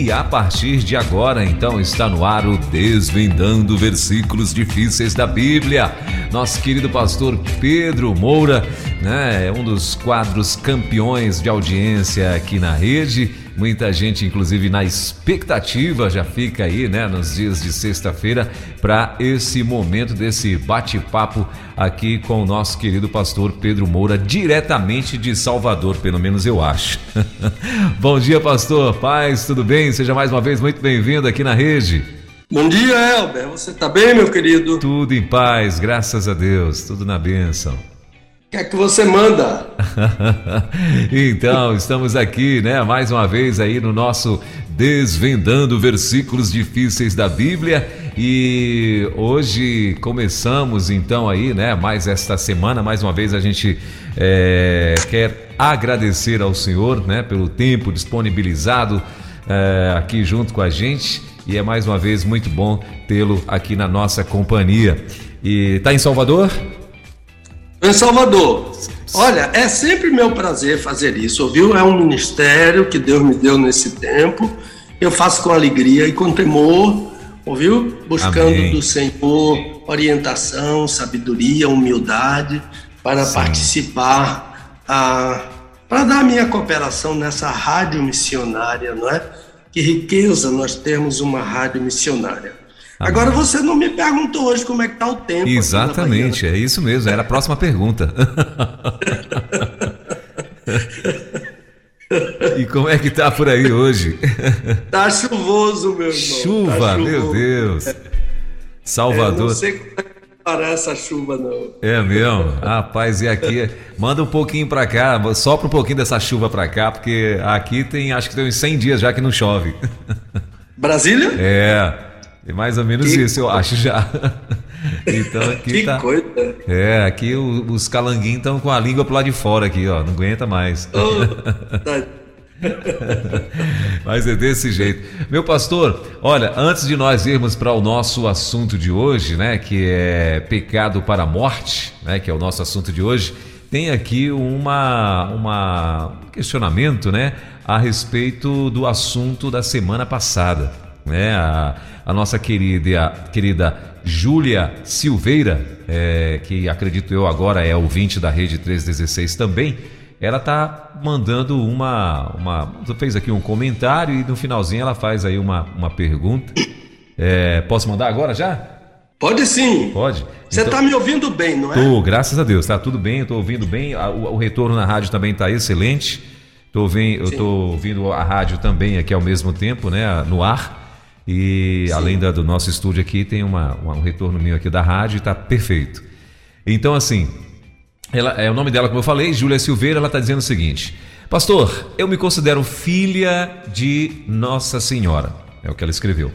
E a partir de agora, então, está no ar o Desvendando Versículos Difíceis da Bíblia. Nosso querido pastor Pedro Moura, né, é um dos quadros campeões de audiência aqui na rede Muita gente, inclusive, na expectativa, já fica aí, né, nos dias de sexta-feira, para esse momento desse bate-papo aqui com o nosso querido pastor Pedro Moura, diretamente de Salvador, pelo menos eu acho. Bom dia, pastor. Paz, tudo bem? Seja mais uma vez muito bem-vindo aqui na rede. Bom dia, Elber. Você está bem, meu querido? Tudo em paz, graças a Deus. Tudo na bênção. Que é que você manda? então, estamos aqui, né, mais uma vez aí no nosso Desvendando Versículos Difíceis da Bíblia e hoje começamos então aí, né, mais esta semana, mais uma vez a gente é, quer agradecer ao Senhor, né, pelo tempo disponibilizado é, aqui junto com a gente e é mais uma vez muito bom tê-lo aqui na nossa companhia. E tá em Salvador? Em Salvador. Olha, é sempre meu prazer fazer isso, viu? É um ministério que Deus me deu nesse tempo. Eu faço com alegria e com temor, ouviu? Buscando Amém. do Senhor orientação, sabedoria, humildade para Sim. participar, a, para dar minha cooperação nessa rádio missionária, não é? Que riqueza nós temos uma rádio missionária. Agora você não me perguntou hoje como é que tá o tempo. Exatamente, é isso mesmo, era a próxima pergunta. e como é que tá por aí hoje? Tá chuvoso, meu irmão. Chuva, tá meu Deus. Salvador. É, não sei como é que parece a chuva, não. É mesmo? Rapaz, e aqui? Manda um pouquinho pra cá, sopra um pouquinho dessa chuva pra cá, porque aqui tem, acho que tem uns 100 dias já que não chove. Brasília? É. É mais ou menos que isso, eu acho já. Então aqui que tá. Coisa. É, aqui os calanguinhos estão com a língua pro lado de fora aqui, ó. Não aguenta mais. Oh, tá. Mas é desse jeito. Meu pastor, olha, antes de nós irmos para o nosso assunto de hoje, né, que é pecado para a morte, né, que é o nosso assunto de hoje, tem aqui uma, uma um questionamento, né, a respeito do assunto da semana passada, né? A, a nossa querida, querida Júlia Silveira, é, que acredito eu agora é ouvinte da Rede 316 também, ela está mandando uma, uma. fez aqui um comentário e no finalzinho ela faz aí uma, uma pergunta. É, posso mandar agora já? Pode sim. Pode. Você está então, me ouvindo bem, não é? Tô, graças a Deus, está tudo bem, estou ouvindo bem. O, o, retorno na rádio também está excelente. Tô ouvindo, eu estou ouvindo a rádio também aqui ao mesmo tempo, né? No ar. E Sim. além da, do nosso estúdio aqui, tem uma, uma, um retorno meu aqui da rádio e está perfeito. Então, assim, ela, é o nome dela, como eu falei, Júlia Silveira, ela está dizendo o seguinte: Pastor, eu me considero filha de Nossa Senhora. É o que ela escreveu.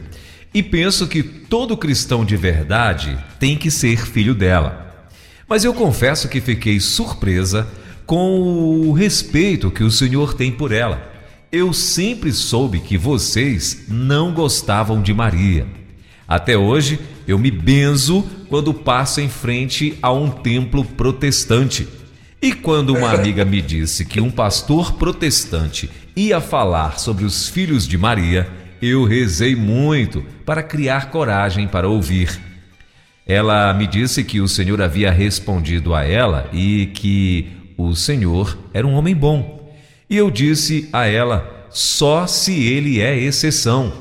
E penso que todo cristão de verdade tem que ser filho dela. Mas eu confesso que fiquei surpresa com o respeito que o Senhor tem por ela. Eu sempre soube que vocês não gostavam de Maria. Até hoje eu me benzo quando passo em frente a um templo protestante. E quando uma amiga me disse que um pastor protestante ia falar sobre os filhos de Maria, eu rezei muito para criar coragem para ouvir. Ela me disse que o Senhor havia respondido a ela e que o Senhor era um homem bom e eu disse a ela: só se ele é exceção.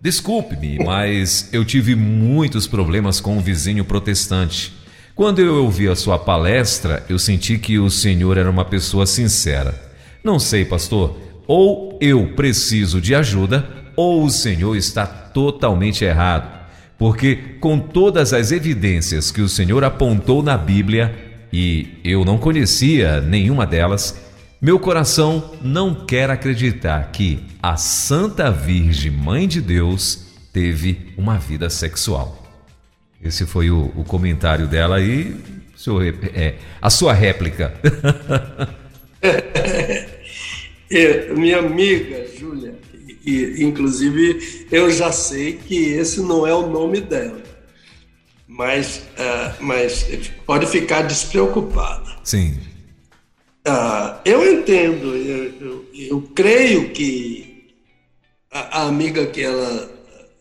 Desculpe-me, mas eu tive muitos problemas com um vizinho protestante. Quando eu ouvi a sua palestra, eu senti que o senhor era uma pessoa sincera. Não sei, pastor, ou eu preciso de ajuda, ou o senhor está totalmente errado. Porque, com todas as evidências que o senhor apontou na Bíblia, e eu não conhecia nenhuma delas, meu coração não quer acreditar que a Santa Virgem Mãe de Deus teve uma vida sexual. Esse foi o, o comentário dela e Senhor, é, a sua réplica. é, minha amiga Júlia, e, inclusive eu já sei que esse não é o nome dela, mas, uh, mas pode ficar despreocupada. Sim. Uh, eu entendo, eu, eu, eu creio que a, a amiga que ela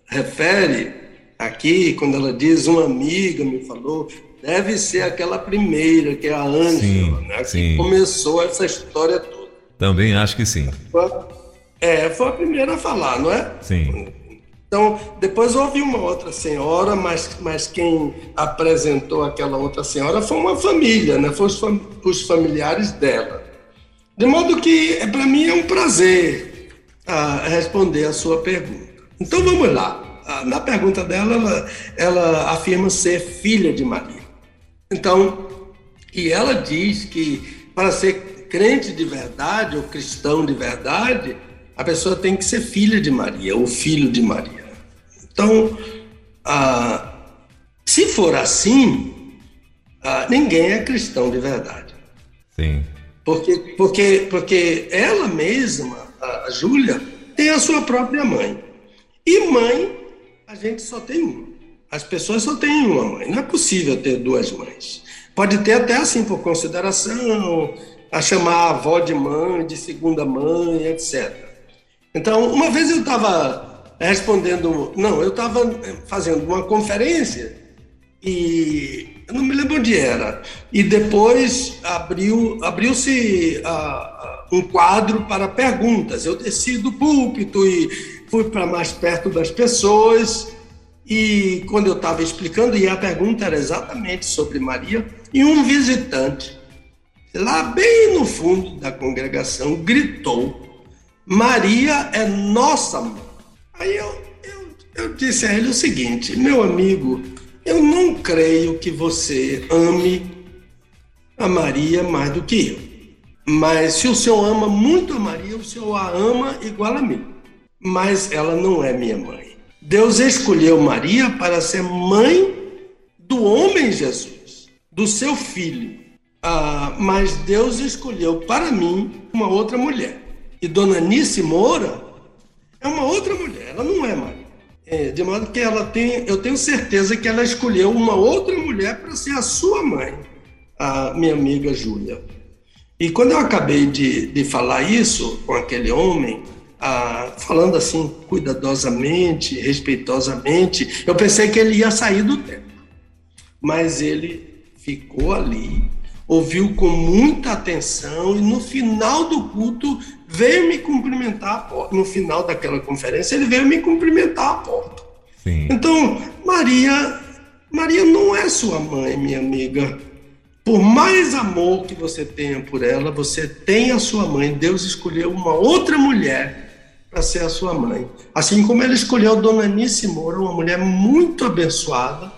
refere aqui, quando ela diz uma amiga me falou, deve ser aquela primeira, que é a Ângela, né, que começou essa história toda. Também acho que sim. É, foi a primeira a falar, não é? Sim. Então, depois houve uma outra senhora, mas, mas quem apresentou aquela outra senhora foi uma família, né? Foi os, fam os familiares dela. De modo que, é, para mim, é um prazer ah, responder a sua pergunta. Então, vamos lá. Ah, na pergunta dela, ela, ela afirma ser filha de Maria. Então, e ela diz que para ser crente de verdade ou cristão de verdade, a pessoa tem que ser filha de Maria ou filho de Maria. Então, ah, se for assim, ah, ninguém é cristão de verdade. Sim. Porque, porque, porque ela mesma, a Júlia, tem a sua própria mãe. E mãe, a gente só tem uma. As pessoas só têm uma mãe. Não é possível ter duas mães. Pode ter até assim por consideração, a chamar a avó de mãe, de segunda mãe, etc. Então, uma vez eu estava respondendo, não, eu estava fazendo uma conferência e eu não me lembro onde era. E depois abriu, abriu-se um quadro para perguntas. Eu desci do púlpito e fui para mais perto das pessoas. E quando eu estava explicando, e a pergunta era exatamente sobre Maria, e um visitante, lá bem no fundo da congregação, gritou: Maria é nossa mãe. Aí eu, eu, eu disse a ele o seguinte: meu amigo, eu não creio que você ame a Maria mais do que eu. Mas se o senhor ama muito a Maria, o senhor a ama igual a mim. Mas ela não é minha mãe. Deus escolheu Maria para ser mãe do homem Jesus, do seu filho. Ah, mas Deus escolheu para mim uma outra mulher. E Dona Nice Moura é uma outra mulher, ela não é Maria. É, de modo que ela tem, eu tenho certeza que ela escolheu uma outra mulher para ser a sua mãe, a minha amiga Júlia. E quando eu acabei de, de falar isso com aquele homem, ah, falando assim cuidadosamente, respeitosamente, eu pensei que ele ia sair do tempo. Mas ele ficou ali ouviu com muita atenção e no final do culto veio me cumprimentar. No final daquela conferência, ele veio me cumprimentar à porta. Sim. Então, Maria, Maria não é sua mãe, minha amiga. Por mais amor que você tenha por ela, você tem a sua mãe. Deus escolheu uma outra mulher para ser a sua mãe. Assim como ele escolheu Dona Anice Moura, uma mulher muito abençoada,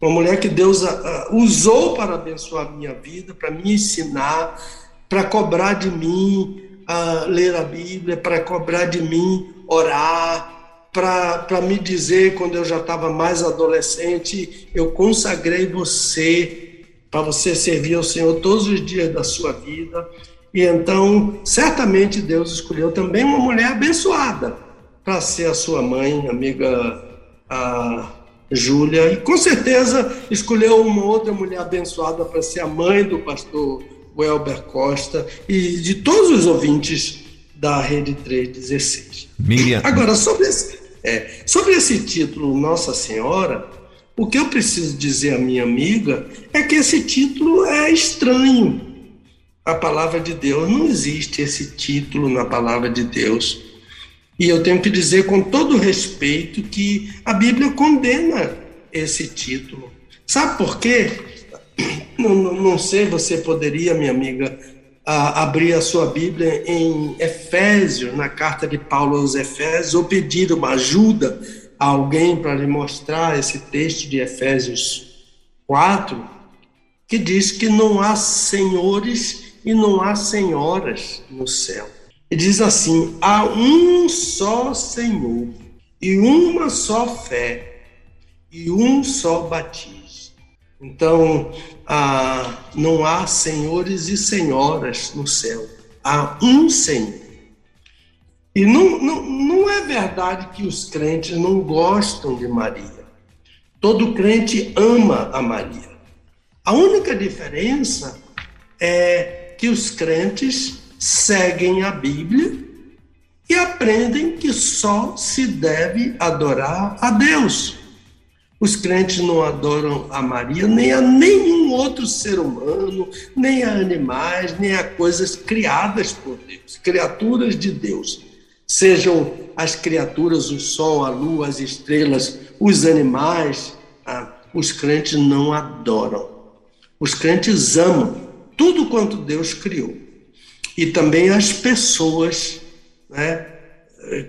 uma mulher que Deus uh, usou para abençoar a minha vida, para me ensinar, para cobrar de mim uh, ler a Bíblia, para cobrar de mim orar, para me dizer, quando eu já estava mais adolescente, eu consagrei você para você servir ao Senhor todos os dias da sua vida. E então, certamente Deus escolheu também uma mulher abençoada para ser a sua mãe, amiga. Uh, Júlia, e com certeza escolheu uma outra mulher abençoada para ser a mãe do pastor Welber Costa e de todos os ouvintes da Rede 316. Miriam. Agora, sobre esse, é, sobre esse título Nossa Senhora, o que eu preciso dizer à minha amiga é que esse título é estranho. A palavra de Deus não existe esse título na palavra de Deus. E eu tenho que dizer com todo respeito que a Bíblia condena esse título. Sabe por quê? Não, não, não sei, você poderia, minha amiga, a, abrir a sua Bíblia em Efésios, na carta de Paulo aos Efésios, ou pedir uma ajuda a alguém para lhe mostrar esse texto de Efésios 4, que diz que não há senhores e não há senhoras no céu. E diz assim: há um só Senhor, e uma só fé, e um só batismo. Então, ah, não há senhores e senhoras no céu, há um Senhor. E não, não, não é verdade que os crentes não gostam de Maria. Todo crente ama a Maria. A única diferença é que os crentes seguem a Bíblia e aprendem que só se deve adorar a Deus. Os crentes não adoram a Maria nem a nenhum outro ser humano, nem a animais, nem a coisas criadas por Deus, criaturas de Deus. Sejam as criaturas, o sol, a lua, as estrelas, os animais, ah, os crentes não adoram. Os crentes amam tudo quanto Deus criou. E também as pessoas, né?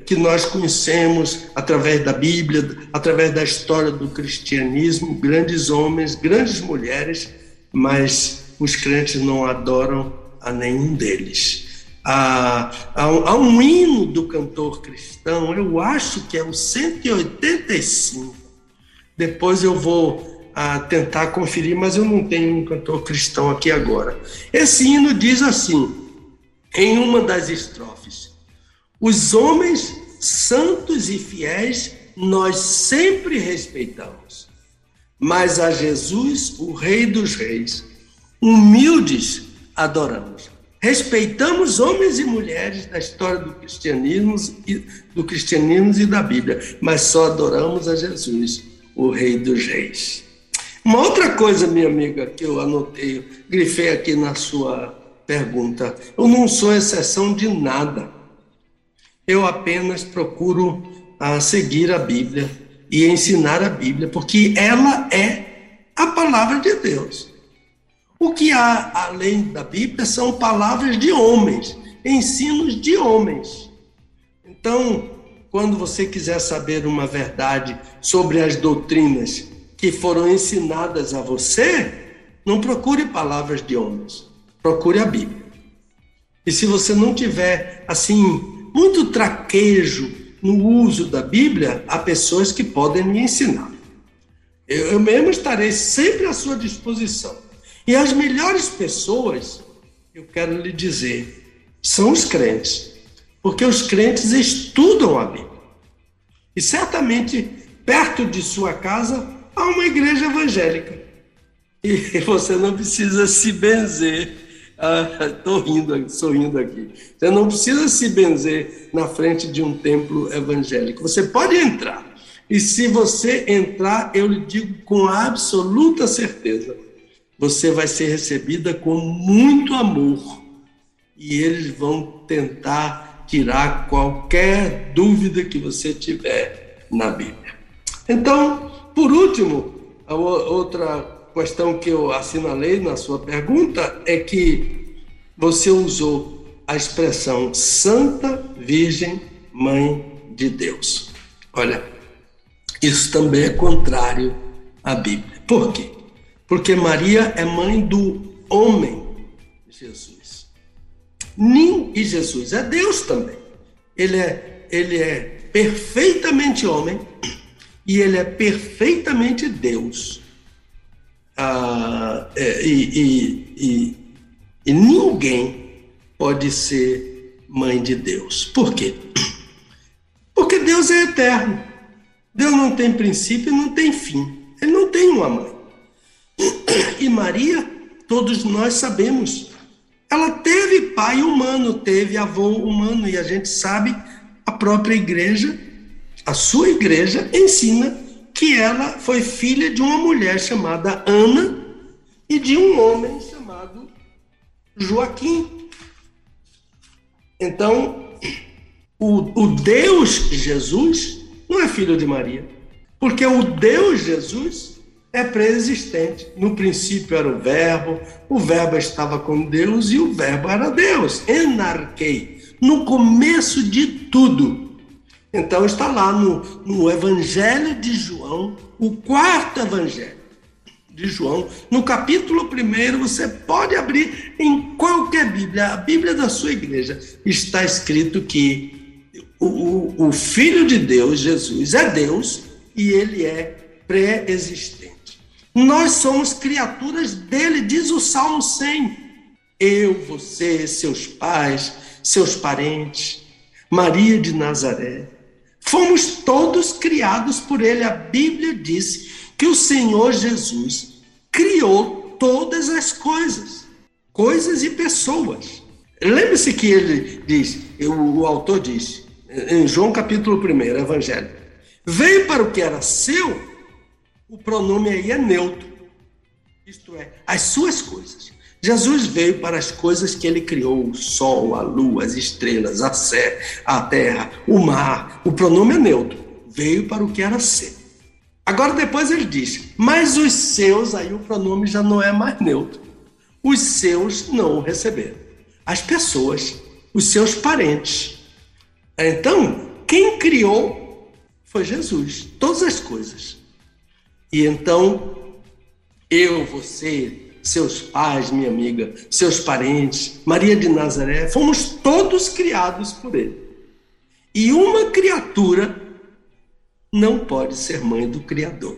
Que nós conhecemos através da Bíblia, através da história do cristianismo, grandes homens, grandes mulheres, mas os crentes não adoram a nenhum deles. Há, há, há um hino do cantor cristão, eu acho que é o 185. Depois eu vou a, tentar conferir, mas eu não tenho um cantor cristão aqui agora. Esse hino diz assim, em uma das estrofes: os homens santos e fiéis nós sempre respeitamos, mas a Jesus, o Rei dos Reis, humildes adoramos. Respeitamos homens e mulheres da história do cristianismo e do cristianismo e da Bíblia, mas só adoramos a Jesus, o Rei dos Reis. Uma outra coisa, minha amiga, que eu anotei, grifei aqui na sua pergunta, eu não sou exceção de nada eu apenas procuro uh, seguir a Bíblia e ensinar a Bíblia, porque ela é a palavra de Deus. O que há além da Bíblia são palavras de homens, ensinos de homens. Então, quando você quiser saber uma verdade sobre as doutrinas que foram ensinadas a você, não procure palavras de homens, procure a Bíblia. E se você não tiver assim muito traquejo no uso da Bíblia, há pessoas que podem me ensinar. Eu, eu mesmo estarei sempre à sua disposição. E as melhores pessoas, eu quero lhe dizer, são os crentes. Porque os crentes estudam a Bíblia. E certamente, perto de sua casa, há uma igreja evangélica. E você não precisa se benzer Estou ah, rindo, sorrindo aqui. Você não precisa se benzer na frente de um templo evangélico. Você pode entrar. E se você entrar, eu lhe digo com absoluta certeza, você vai ser recebida com muito amor. E eles vão tentar tirar qualquer dúvida que você tiver na Bíblia. Então, por último, outra questão que eu assinalei na sua pergunta é que você usou a expressão Santa Virgem Mãe de Deus. Olha, isso também é contrário à Bíblia. Por quê? Porque Maria é mãe do homem Jesus. Nem e Jesus é Deus também. Ele é, ele é perfeitamente homem e ele é perfeitamente Deus ah, é, e, e, e, ninguém pode ser mãe de Deus. Por quê? Porque Deus é eterno. Deus não tem princípio e não tem fim. Ele não tem uma mãe. E Maria, todos nós sabemos, ela teve pai humano, teve avô humano, e a gente sabe, a própria igreja, a sua igreja, ensina que ela foi filha de uma mulher chamada Ana e de um homem chamado Joaquim. Então, o, o Deus Jesus não é filho de Maria, porque o Deus Jesus é preexistente. No princípio era o Verbo, o Verbo estava com Deus e o Verbo era Deus. Enarquei. No começo de tudo, então está lá no, no Evangelho de João, o quarto Evangelho de João, no capítulo 1, você pode abrir em qualquer Bíblia, a Bíblia da sua igreja, está escrito que o, o Filho de Deus, Jesus, é Deus e ele é pré-existente. Nós somos criaturas dele, diz o Salmo 100. Eu, você, seus pais, seus parentes, Maria de Nazaré, fomos todos criados por ele. A Bíblia diz que o Senhor Jesus criou todas as coisas, coisas e pessoas. Lembre-se que ele diz, o, autor diz, em João capítulo 1, Evangelho, veio para o que era seu, o pronome aí é neutro, isto é, as suas coisas. Jesus veio para as coisas que ele criou: o sol, a lua, as estrelas, a sé, a terra, o mar. O pronome é neutro. Veio para o que era seu. Agora depois ele diz: mas os seus, aí o pronome já não é mais neutro. Os seus não o receberam. As pessoas, os seus parentes. Então, quem criou foi Jesus, todas as coisas. E então, eu, você, seus pais, minha amiga, seus parentes, Maria de Nazaré, fomos todos criados por ele. E uma criatura não pode ser mãe do Criador.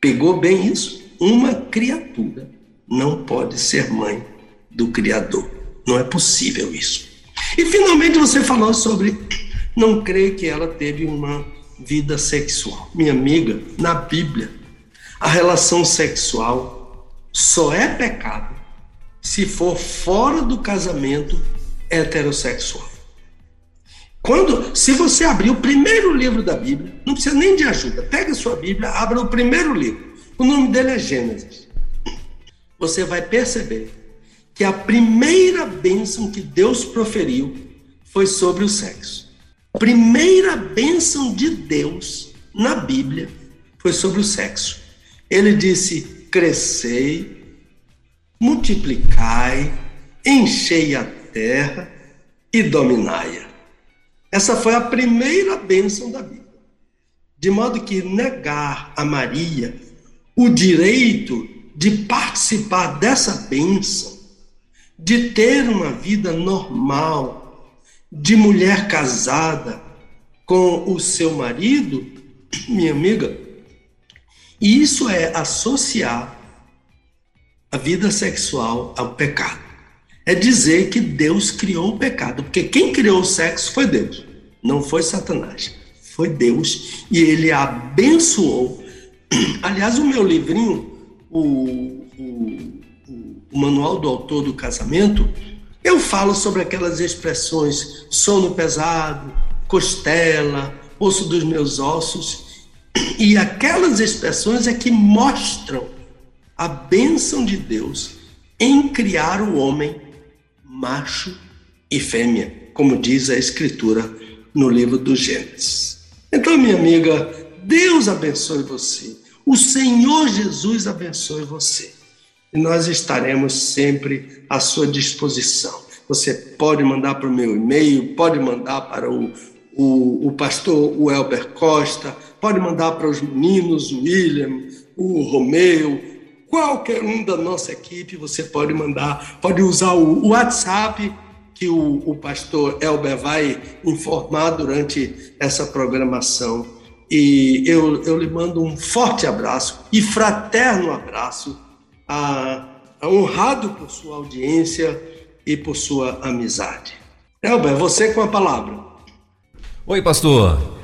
Pegou bem isso? Uma criatura não pode ser mãe do Criador. Não é possível isso. E finalmente você falou sobre não creio que ela teve uma vida sexual. Minha amiga, na Bíblia, a relação sexual só é pecado se for fora do casamento heterossexual. Quando, se você abrir o primeiro livro da Bíblia, não precisa nem de ajuda, pega a sua Bíblia, abra o primeiro livro. O nome dele é Gênesis. Você vai perceber que a primeira bênção que Deus proferiu foi sobre o sexo. A primeira bênção de Deus na Bíblia foi sobre o sexo. Ele disse: crescei, multiplicai, enchei a terra e dominai-a. Essa foi a primeira bênção da Bíblia. De modo que negar a Maria o direito de participar dessa bênção, de ter uma vida normal, de mulher casada com o seu marido, minha amiga, isso é associar a vida sexual ao pecado. É dizer que Deus criou o pecado, porque quem criou o sexo foi Deus, não foi Satanás. Foi Deus e ele abençoou. Aliás, o meu livrinho, o, o, o Manual do Autor do Casamento, eu falo sobre aquelas expressões sono pesado, costela, osso dos meus ossos e aquelas expressões é que mostram a bênção de Deus em criar o homem macho e fêmea, como diz a Escritura no livro do Gênesis. Então, minha amiga, Deus abençoe você. O Senhor Jesus abençoe você. E nós estaremos sempre à sua disposição. Você pode mandar para o meu e-mail, pode mandar para o, o, o pastor Welber Costa, pode mandar para os meninos, o William, o Romeu, qualquer um da nossa equipe, você pode mandar, pode usar o WhatsApp que o, o pastor Elber vai informar durante essa programação. E eu, eu lhe mando um forte abraço e fraterno abraço, a, a honrado por sua audiência e por sua amizade. Elber, você com a palavra. Oi, pastor.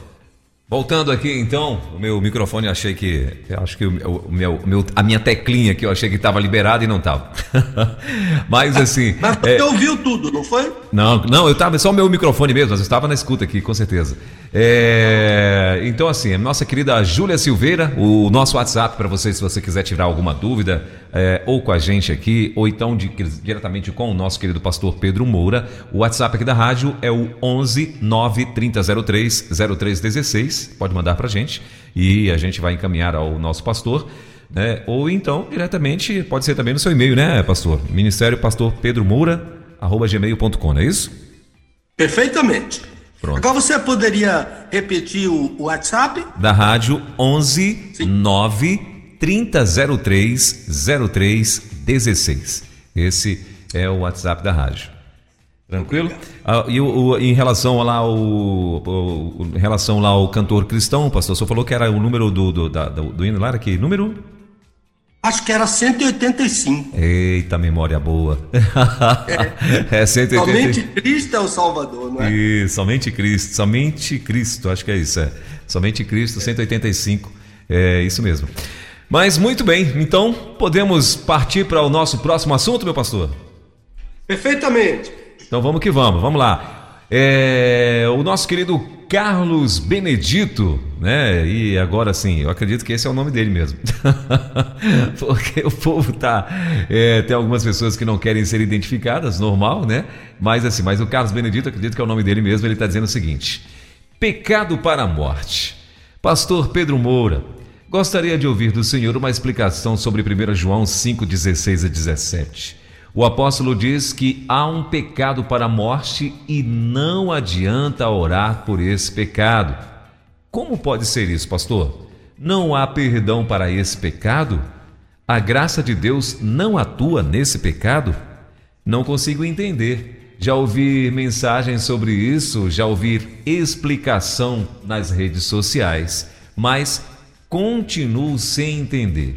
Voltando aqui então, o meu microfone achei que. Acho que o meu, o meu, a minha teclinha que eu achei que estava liberada e não estava. mas assim. Mas você é... ouviu tudo, não foi? Não, não, eu estava só o meu microfone mesmo, mas eu estava na escuta aqui, com certeza. É, então, assim, a nossa querida Júlia Silveira, o nosso WhatsApp para você, se você quiser tirar alguma dúvida, é, ou com a gente aqui, ou então de, diretamente com o nosso querido pastor Pedro Moura. O WhatsApp aqui da rádio é o 11 9 3003 0316. Pode mandar para a gente e a gente vai encaminhar ao nosso pastor. Né? Ou então, diretamente, pode ser também no seu e-mail, né, pastor? Ministério Pastor Pedro Moura, arroba gmail.com, não é isso? Perfeitamente. Pronto. Agora você poderia repetir o, o WhatsApp? Da rádio 11 Sim. 9 3003 0316. Esse é o WhatsApp da rádio. Tranquilo? Ah, e o, o, em relação lá ao, o, em relação lá ao cantor cristão, pastor, o senhor falou que era o número do, do, da, do, do hino lá, era que número? Acho que era 185. Eita, memória boa. É, é 185. Somente Cristo é o Salvador, não é? Isso, somente Cristo, somente Cristo, acho que é isso, é. Somente Cristo, 185. É isso mesmo. Mas muito bem, então podemos partir para o nosso próximo assunto, meu pastor? Perfeitamente. Então vamos que vamos, vamos lá. É, o nosso querido Carlos Benedito, né? E agora sim, eu acredito que esse é o nome dele mesmo. Porque o povo tá. É, tem algumas pessoas que não querem ser identificadas, normal, né? Mas assim, mas o Carlos Benedito, acredito que é o nome dele mesmo, ele está dizendo o seguinte: Pecado para a morte. Pastor Pedro Moura, gostaria de ouvir do senhor uma explicação sobre 1 João 5, 16 a 17. O apóstolo diz que há um pecado para a morte e não adianta orar por esse pecado. Como pode ser isso, pastor? Não há perdão para esse pecado? A graça de Deus não atua nesse pecado? Não consigo entender. Já ouvi mensagens sobre isso, já ouvi explicação nas redes sociais, mas continuo sem entender.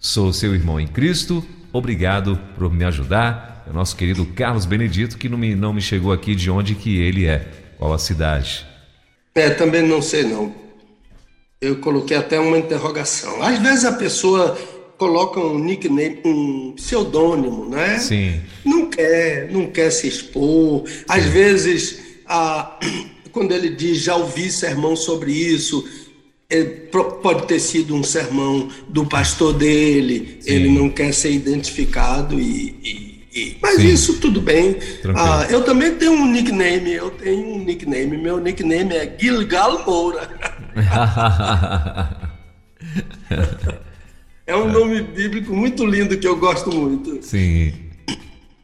Sou seu irmão em Cristo Obrigado por me ajudar. É o nosso querido Carlos Benedito, que não me, não me chegou aqui de onde que ele é, qual a cidade. É, também não sei não. Eu coloquei até uma interrogação. Às vezes a pessoa coloca um nickname, um pseudônimo, né? Sim. Não quer, não quer se expor. Às Sim. vezes, a, quando ele diz já ouvi sermão sobre isso, pode ter sido um sermão do pastor dele, Sim. ele não quer ser identificado e, e, e... mas Sim. isso tudo bem. Ah, eu também tenho um nickname, eu tenho um nickname, meu nickname é Gilgal Moura. é um nome bíblico muito lindo que eu gosto muito. Sim.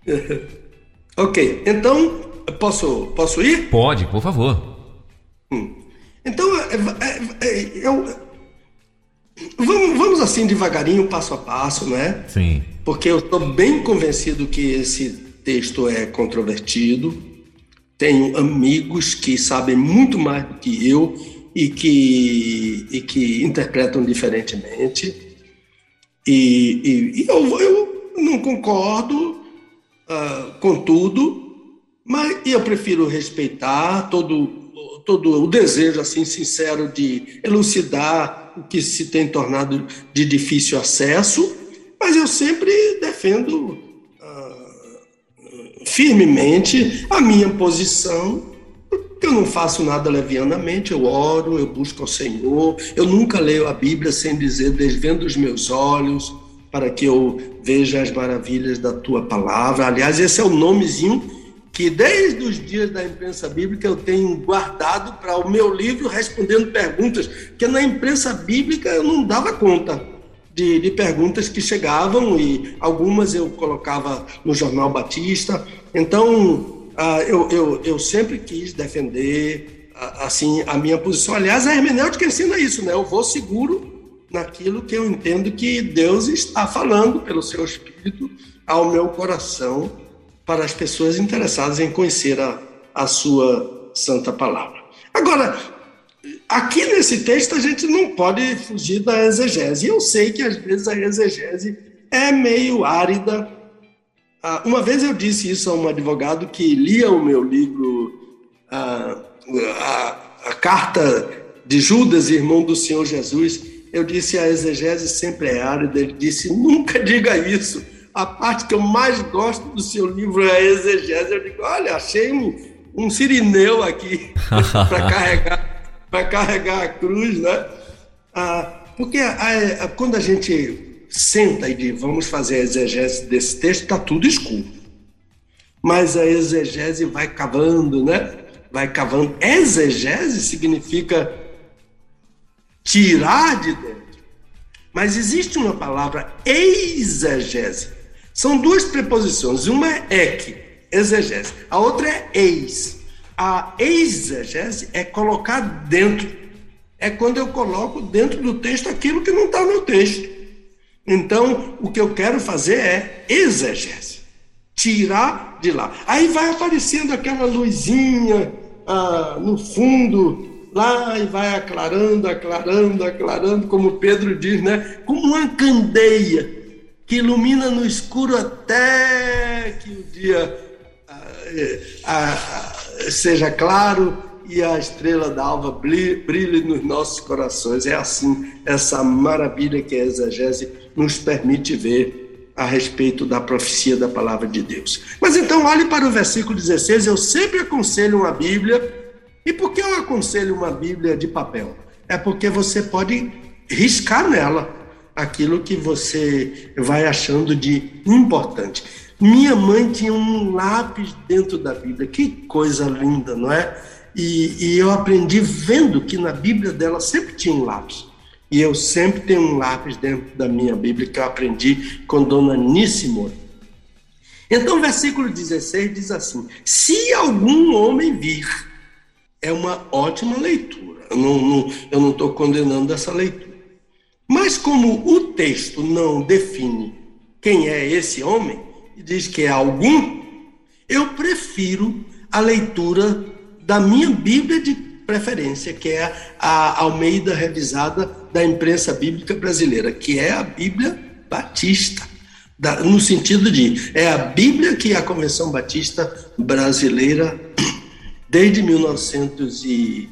ok, então posso posso ir? Pode, por favor. Então, é, é, é, eu, vamos, vamos assim devagarinho, passo a passo, né? Sim. Porque eu estou bem convencido que esse texto é controvertido. Tenho amigos que sabem muito mais do que eu e que, e que interpretam diferentemente. E, e, e eu, eu não concordo uh, com tudo, mas eu prefiro respeitar todo todo o desejo assim sincero de elucidar o que se tem tornado de difícil acesso, mas eu sempre defendo uh, firmemente a minha posição. Eu não faço nada levianamente, eu oro, eu busco ao Senhor, eu nunca leio a Bíblia sem dizer, desvendo os meus olhos, para que eu veja as maravilhas da tua palavra. Aliás, esse é o nomezinho que desde os dias da imprensa bíblica eu tenho guardado para o meu livro respondendo perguntas, que na imprensa bíblica eu não dava conta de, de, perguntas que chegavam e algumas eu colocava no Jornal Batista. Então, ah, eu, eu, eu sempre quis defender ah, assim a minha posição. Aliás, a hermenêutica ensina isso, né? Eu vou seguro naquilo que eu entendo que Deus está falando pelo seu Espírito ao meu coração para as pessoas interessadas em conhecer a, a sua santa palavra. Agora, aqui nesse texto a gente não pode fugir da exegese. Eu sei que às vezes a exegese é meio árida. Ah, uma vez eu disse isso a um advogado que lia o meu livro, a, a, a carta de Judas, irmão do Senhor Jesus. Eu disse a exegese sempre é árida. Ele disse: nunca diga isso a parte que eu mais gosto do seu livro é a exegese. Eu digo, olha, achei um, um sirineu aqui para carregar, carregar a cruz, né? Ah, porque a, a, quando a gente senta e diz, vamos fazer a exegese desse texto, está tudo escuro. Mas a exegese vai cavando, né? Vai cavando. Exegese significa tirar de dentro. Mas existe uma palavra exegese são duas preposições. Uma é ek, exegese. A outra é eis. A exegese é colocar dentro. É quando eu coloco dentro do texto aquilo que não está no texto. Então, o que eu quero fazer é exegese. Tirar de lá. Aí vai aparecendo aquela luzinha ah, no fundo, lá e vai aclarando, aclarando, aclarando, como Pedro diz, né? Como uma candeia que ilumina no escuro até que o dia ah, seja claro e a estrela da alva brilhe nos nossos corações. É assim essa maravilha que a exegese nos permite ver a respeito da profecia da palavra de Deus. Mas então, olhe para o versículo 16. Eu sempre aconselho uma Bíblia. E por que eu aconselho uma Bíblia de papel? É porque você pode riscar nela aquilo que você vai achando de importante. Minha mãe tinha um lápis dentro da Bíblia, que coisa linda, não é? E, e, eu aprendi vendo que na Bíblia dela sempre tinha um lápis. E eu sempre tenho um lápis dentro da minha Bíblia que eu aprendi com Dona Níssimo. Então, versículo 16 diz assim: Se algum homem vir, é uma ótima leitura. Eu não estou condenando essa leitura. Mas, como o texto não define quem é esse homem, e diz que é algum, eu prefiro a leitura da minha Bíblia de preferência, que é a Almeida Revisada da Imprensa Bíblica Brasileira, que é a Bíblia Batista. No sentido de, é a Bíblia que a Convenção Batista Brasileira, desde 1900 e,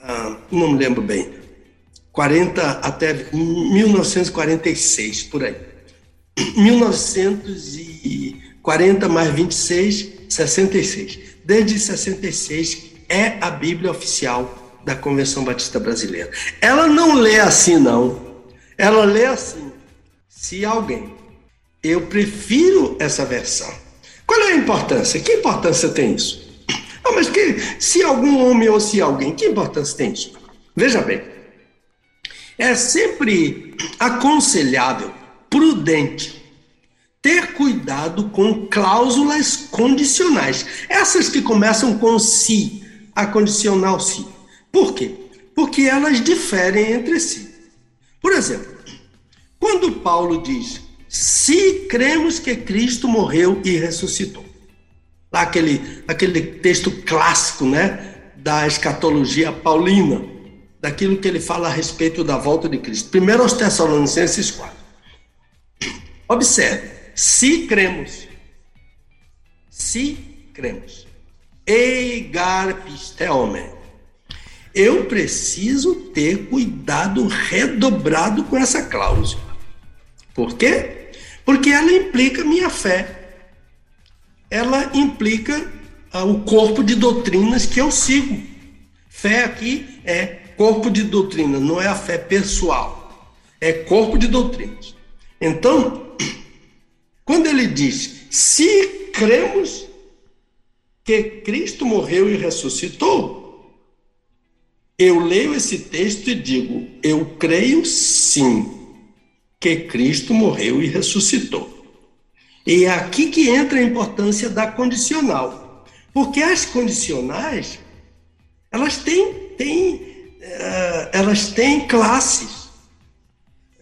ah, não me lembro bem, 40 até 1946, por aí. 1940 mais 26, 66 desde 66, é a Bíblia oficial da Convenção Batista Brasileira. Ela não lê assim, não. Ela lê assim: se alguém. Eu prefiro essa versão. Qual é a importância? Que importância tem isso? Ah, mas que, se algum homem ou se alguém, que importância tem isso? Veja bem, é sempre aconselhável, prudente, ter cuidado com cláusulas condicionais. Essas que começam com se, a condicional se. Por quê? Porque elas diferem entre si. Por exemplo, quando Paulo diz: se cremos que Cristo morreu e ressuscitou. Lá aquele, aquele texto clássico, né, da escatologia paulina, daquilo que ele fala a respeito da volta de Cristo. Primeiro aos Tessalonicenses 4. Observe, se cremos. Se cremos. Eigar pisteome. Eu preciso ter cuidado redobrado com essa cláusula. Por quê? Porque ela implica minha fé. Ela implica ah, o corpo de doutrinas que eu sigo. Fé aqui é corpo de doutrina, não é a fé pessoal. É corpo de doutrinas. Então, quando ele diz: se cremos que Cristo morreu e ressuscitou, eu leio esse texto e digo: eu creio sim que Cristo morreu e ressuscitou. E é aqui que entra a importância da condicional. Porque as condicionais, elas têm, têm, elas têm classes.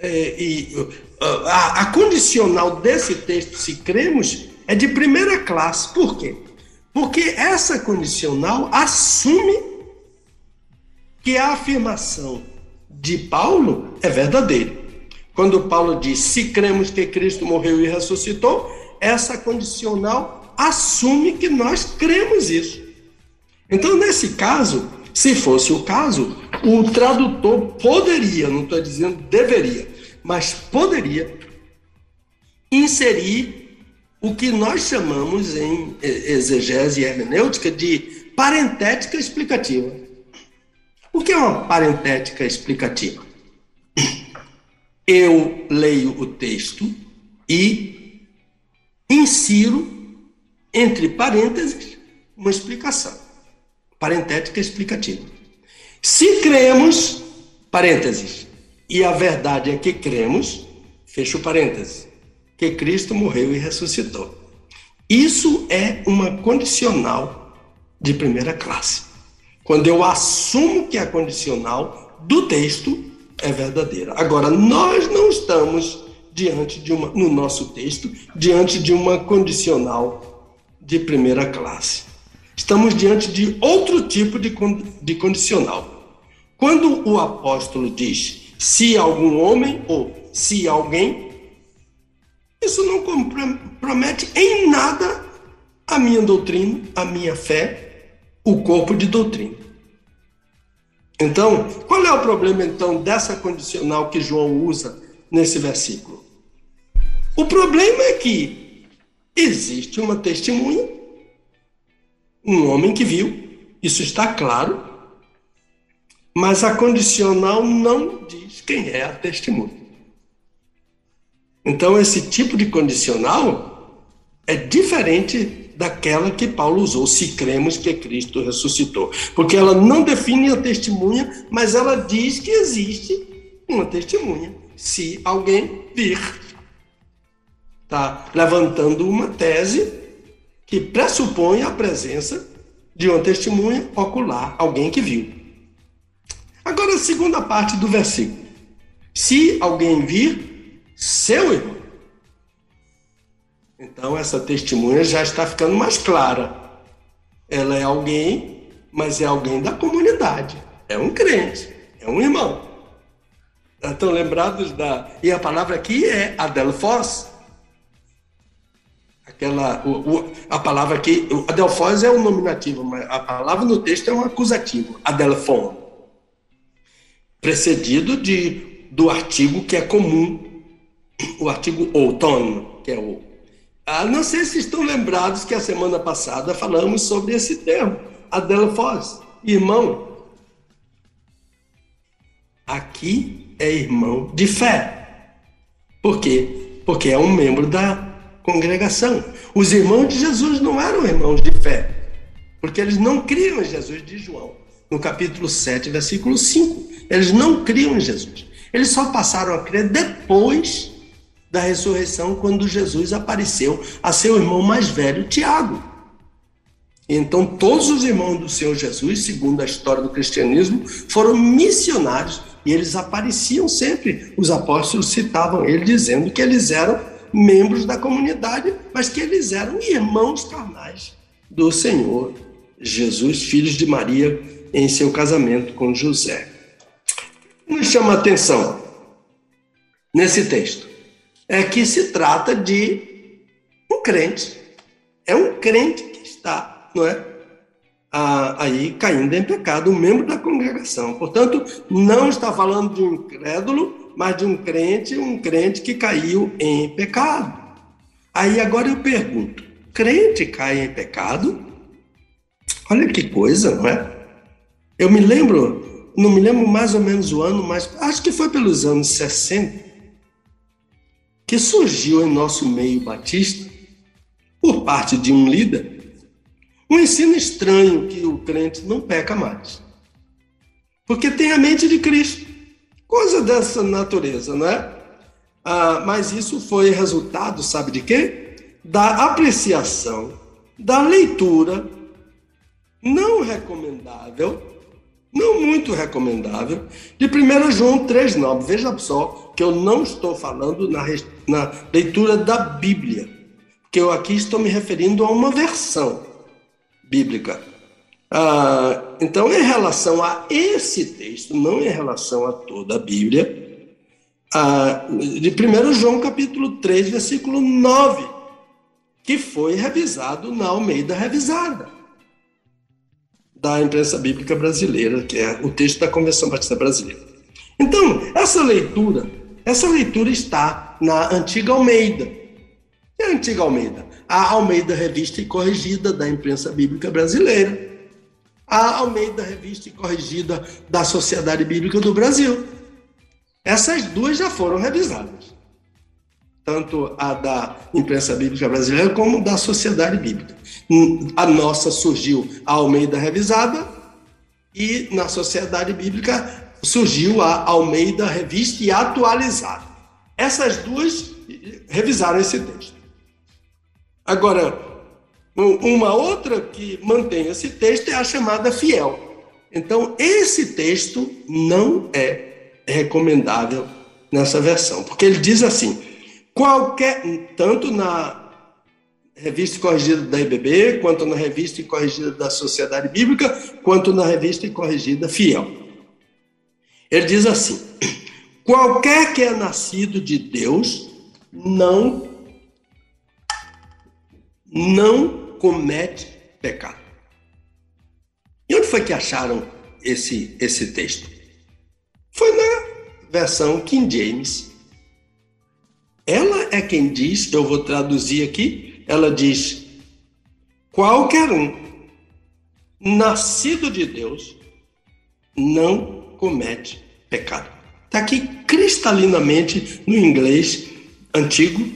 É, e a condicional desse texto, se cremos, é de primeira classe. Por quê? Porque essa condicional assume que a afirmação de Paulo é verdadeira. Quando Paulo diz: se cremos que Cristo morreu e ressuscitou, essa condicional assume que nós cremos isso. Então, nesse caso, se fosse o caso, o tradutor poderia, não estou dizendo deveria, mas poderia inserir o que nós chamamos em exegese e hermenêutica de parentética explicativa. O que é uma parentética explicativa? Eu leio o texto e insiro entre parênteses uma explicação. Parentética explicativa. Se cremos, parênteses, e a verdade é que cremos, fecha o parênteses, que Cristo morreu e ressuscitou. Isso é uma condicional de primeira classe. Quando eu assumo que a condicional do texto é verdadeira. Agora, nós não estamos diante de uma, no nosso texto, diante de uma condicional de primeira classe. Estamos diante de outro tipo de, de condicional. Quando o apóstolo diz se algum homem ou se alguém, Isso não compromete em nada a minha doutrina, a minha fé, o corpo de doutrina. Então, qual é o problema então dessa condicional que João usa nesse versículo? O problema é que existe uma testemunha, um homem que viu, isso está claro, mas a condicional não diz quem é a testemunha. Então, esse tipo de condicional é diferente daquela que Paulo usou, se cremos que Cristo ressuscitou. Porque ela não define a testemunha, mas ela diz que existe uma testemunha, se alguém vir. Está levantando uma tese que pressupõe a presença de uma testemunha ocular, alguém que viu. Agora, a segunda parte do versículo. Se alguém vir, seu irmão. Então, essa testemunha já está ficando mais clara. Ela é alguém, mas é alguém da comunidade. É um crente, é um irmão. Estão lembrados da. E a palavra aqui é adelphos. Aquela. O, o, a palavra aqui. Adelphos é um nominativo, mas a palavra no texto é um acusativo. Adelphon. Precedido de, do artigo que é comum, o artigo outono, que é o ah, não sei se estão lembrados que a semana passada falamos sobre esse termo, Adelphos, irmão. Aqui é irmão de fé. Por quê? Porque é um membro da congregação. Os irmãos de Jesus não eram irmãos de fé, porque eles não criam em Jesus de João. No capítulo 7, versículo 5. Eles não criam em Jesus. Eles só passaram a crer depois da ressurreição quando Jesus apareceu a seu irmão mais velho, Tiago. Então, todos os irmãos do Senhor Jesus, segundo a história do cristianismo, foram missionários e eles apareciam sempre. Os apóstolos citavam ele dizendo que eles eram membros da comunidade, mas que eles eram irmãos carnais do Senhor Jesus, filhos de Maria, em seu casamento com José. Nos chama a atenção nesse texto é que se trata de um crente. É um crente que está, não é? aí caindo em pecado, um membro da congregação. Portanto, não está falando de um incrédulo, mas de um crente, um crente que caiu em pecado. Aí agora eu pergunto: crente cai em pecado? Olha que coisa, não é? Eu me lembro, não me lembro mais ou menos o ano, mas acho que foi pelos anos 60, que surgiu em nosso meio batista, por parte de um líder, um ensino estranho que o crente não peca mais. Porque tem a mente de Cristo. Coisa dessa natureza, não é? Ah, mas isso foi resultado, sabe de quê? Da apreciação, da leitura não recomendável, não muito recomendável, de 1 João 3,9. Veja só que eu não estou falando na, na leitura da Bíblia, que eu aqui estou me referindo a uma versão bíblica. Ah, então, em relação a esse texto, não em relação a toda a Bíblia, ah, de 1 João capítulo 3, versículo 9, que foi revisado na Almeida Revisada, da imprensa bíblica brasileira, que é o texto da Convenção Batista Brasileira. Então, essa leitura essa leitura está na Antiga Almeida. E a Antiga Almeida? A Almeida Revista e Corrigida da Imprensa Bíblica Brasileira. A Almeida Revista e Corrigida da Sociedade Bíblica do Brasil. Essas duas já foram revisadas. Tanto a da Imprensa Bíblica Brasileira como da Sociedade Bíblica. A nossa surgiu a Almeida Revisada e na Sociedade Bíblica surgiu a Almeida Revista e Atualizada. Essas duas revisaram esse texto. Agora, uma outra que mantém esse texto é a chamada Fiel. Então, esse texto não é recomendável nessa versão, porque ele diz assim: qualquer, tanto na revista corrigida da IBB, quanto na revista corrigida da Sociedade Bíblica, quanto na revista corrigida Fiel. Ele diz assim: qualquer que é nascido de Deus não não comete pecado. E onde foi que acharam esse, esse texto? Foi na versão King James. Ela é quem diz, eu vou traduzir aqui, ela diz: qualquer um nascido de Deus não comete pecado. Está aqui cristalinamente no inglês antigo,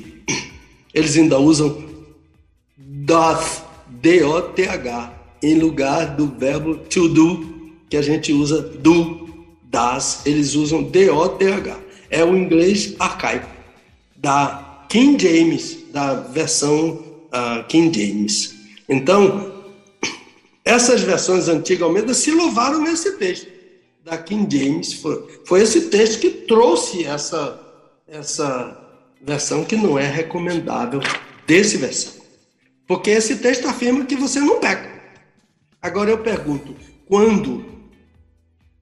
eles ainda usam doth, D-O-T-H, em lugar do verbo to do, que a gente usa do, das, eles usam D-O-T-H. É o inglês arcaico da King James, da versão uh, King James. Então, essas versões antigas Almeida se louvaram nesse texto da King James. Foi, foi esse texto que trouxe essa, essa versão que não é recomendável desse versão. Porque esse texto afirma que você não peca. Agora eu pergunto, quando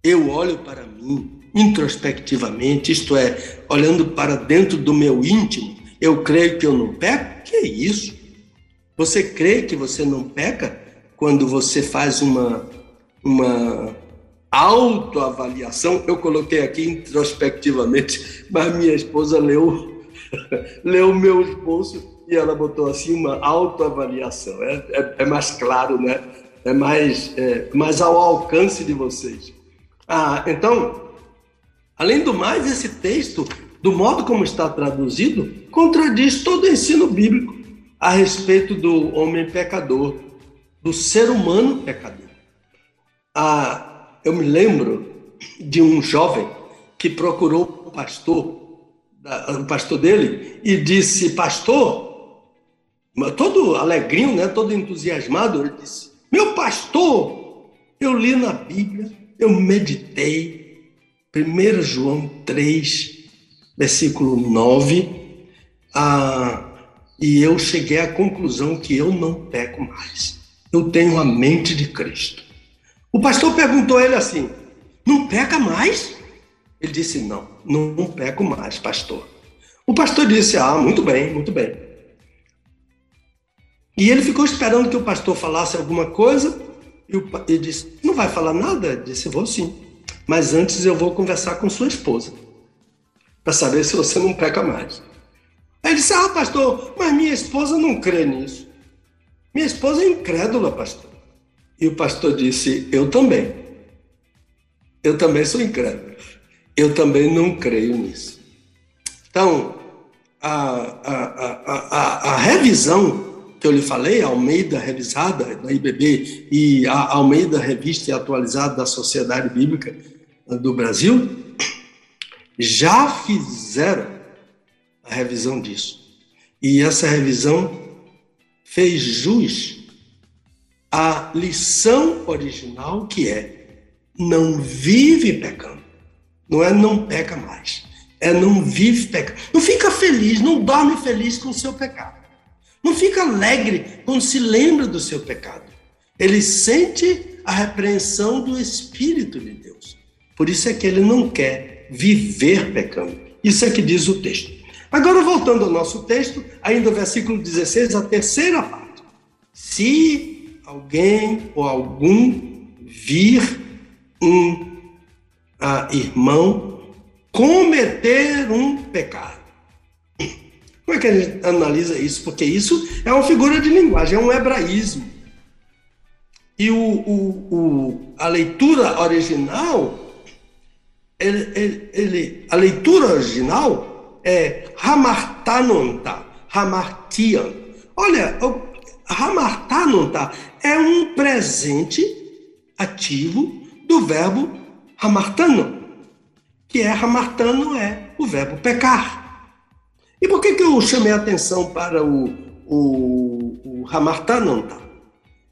eu olho para mim introspectivamente, isto é, olhando para dentro do meu íntimo, eu creio que eu não peco? Que isso? Você crê que você não peca quando você faz uma, uma autoavaliação? Eu coloquei aqui introspectivamente, mas minha esposa leu, leu meu esposo e ela botou assim uma autoavaliação. É, é, é mais claro, né? É mais, é, mais ao alcance de vocês. Ah, então, além do mais, esse texto, do modo como está traduzido, contradiz todo o ensino bíblico a respeito do homem pecador, do ser humano pecador. Ah, eu me lembro de um jovem que procurou o pastor, o pastor dele, e disse: Pastor, todo alegrinho, né, todo entusiasmado, ele disse: Meu pastor, eu li na Bíblia, eu meditei, 1 João 3, versículo 9, ah, e eu cheguei à conclusão que eu não peco mais. Eu tenho a mente de Cristo. O pastor perguntou a ele assim: Não peca mais? Ele disse: Não, não peco mais, pastor. O pastor disse: Ah, muito bem, muito bem. E ele ficou esperando que o pastor falasse alguma coisa e ele disse: Não vai falar nada? Eu disse: Vou sim. Mas antes eu vou conversar com sua esposa para saber se você não peca mais. Aí ele disse: Ah, pastor, mas minha esposa não crê nisso. Minha esposa é incrédula, pastor. E o pastor disse: Eu também. Eu também sou incrédulo. Eu também não creio nisso. Então, a, a, a, a, a revisão que eu lhe falei, a Almeida revisada da IBB e a Almeida revista e atualizada da Sociedade Bíblica do Brasil, já fizeram a revisão disso. E essa revisão fez jus à lição original que é não vive pecando. Não é não peca mais. É não vive pecando. Não fica feliz, não dorme feliz com o seu pecado. Não fica alegre quando se lembra do seu pecado. Ele sente a repreensão do Espírito de Deus. Por isso é que ele não quer viver pecando. Isso é que diz o texto. Agora, voltando ao nosso texto, ainda o versículo 16, a terceira parte. Se alguém ou algum vir um uh, irmão cometer um pecado, como é que a gente analisa isso? Porque isso é uma figura de linguagem, é um hebraísmo. E o, o, o a leitura original, ele, ele, ele, a leitura original é Hamartanonta, Hamartian. Olha, Hamartanonta é um presente ativo do verbo Hamartano, que é Hamartano é o verbo pecar. E por que, que eu chamei a atenção para o, o, o Hamartananta?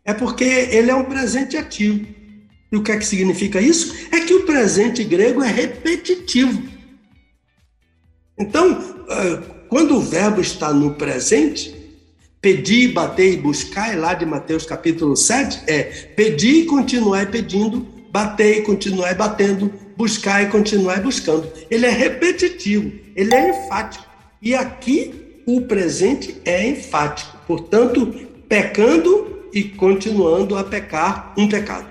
É porque ele é um presente ativo. E o que é que significa isso? É que o presente grego é repetitivo. Então, ah, quando o verbo está no presente, pedir, bater e buscar, é lá de Mateus capítulo 7, é pedir e continuar pedindo, bater e continuar batendo, buscar e continuar buscando. Ele é repetitivo, ele é enfático. E aqui o presente é enfático, portanto, pecando e continuando a pecar um pecado.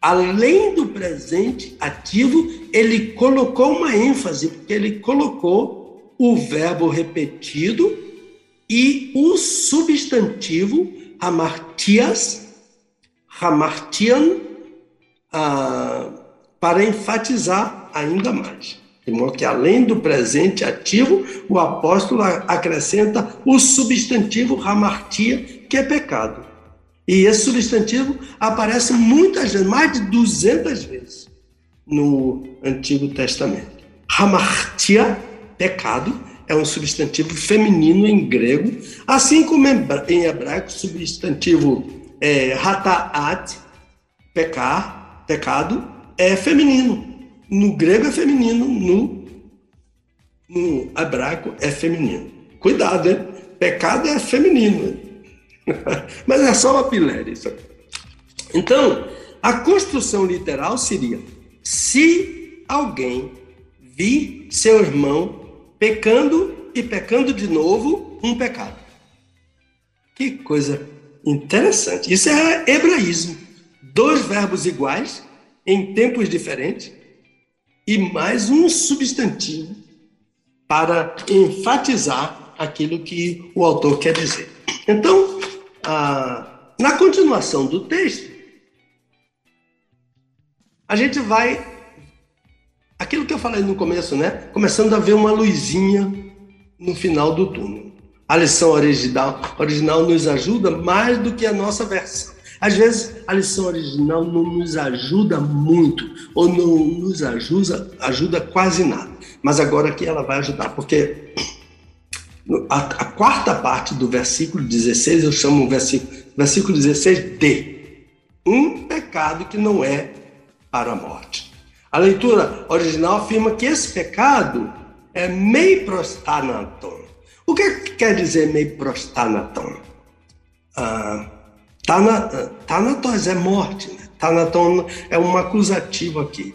Além do presente ativo, ele colocou uma ênfase, porque ele colocou o verbo repetido e o substantivo hamartias, hamartian, ah, para enfatizar ainda mais. Modo que, além do presente ativo, o apóstolo acrescenta o substantivo hamartia, que é pecado. E esse substantivo aparece muitas vezes, mais de 200 vezes, no Antigo Testamento. Hamartia, pecado, é um substantivo feminino em grego, assim como em hebraico, o substantivo é, hataat, pecar, pecado, é feminino. No grego é feminino, no, no hebraico é feminino. Cuidado, hein? Pecado é feminino. Mas é só uma pilhéria isso. Então, a construção literal seria: se alguém vir seu irmão pecando e pecando de novo um pecado. Que coisa interessante. Isso é hebraísmo. Dois verbos iguais, em tempos diferentes, e mais um substantivo para enfatizar aquilo que o autor quer dizer. Então, na continuação do texto, a gente vai aquilo que eu falei no começo, né? Começando a ver uma luzinha no final do túnel. A lição original, original nos ajuda mais do que a nossa versão. Às vezes a lição original não nos ajuda muito ou não nos ajuda, ajuda quase nada. Mas agora aqui ela vai ajudar, porque a, a quarta parte do versículo 16, eu chamo o versículo, versículo 16 de um pecado que não é para a morte. A leitura original afirma que esse pecado é meiprostanaton. O que quer dizer meiprostanaton? Ah, tana, thanatos é morte, né? Thanaton é um acusativo aqui.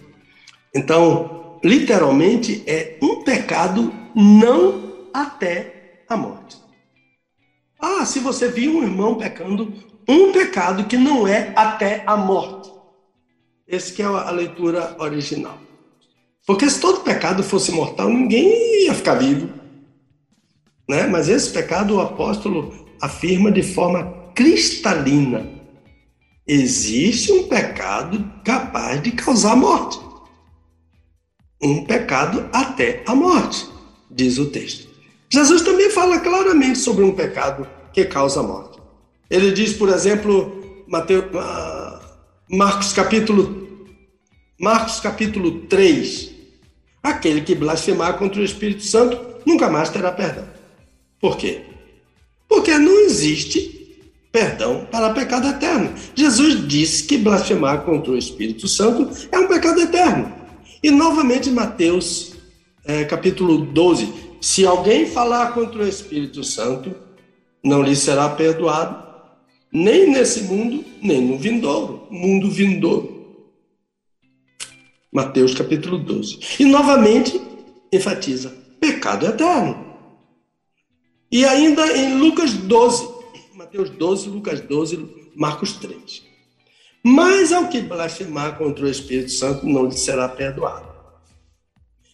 Então, literalmente, é um pecado não até a morte. Ah, se você viu um irmão pecando, um pecado que não é até a morte. Esse que é a leitura original. Porque se todo pecado fosse mortal, ninguém ia ficar vivo. Né? Mas esse pecado o apóstolo afirma de forma cristalina. Existe um pecado capaz de causar morte. Um pecado até a morte, diz o texto. Jesus também fala claramente sobre um pecado que causa morte. Ele diz, por exemplo, ah, Marcos capítulo Marcos capítulo 3. Aquele que blasfemar contra o Espírito Santo nunca mais terá perdão. Por quê? Porque não existe perdão para pecado eterno. Jesus disse que blasfemar contra o Espírito Santo é um pecado eterno. E novamente Mateus é, capítulo 12, se alguém falar contra o Espírito Santo, não lhe será perdoado, nem nesse mundo, nem no vindouro, mundo vindouro. Mateus capítulo 12. E novamente enfatiza: pecado eterno. E ainda em Lucas 12, Mateus 12, Lucas 12, Marcos 3. Mas ao que blasfemar contra o Espírito Santo não lhe será perdoado.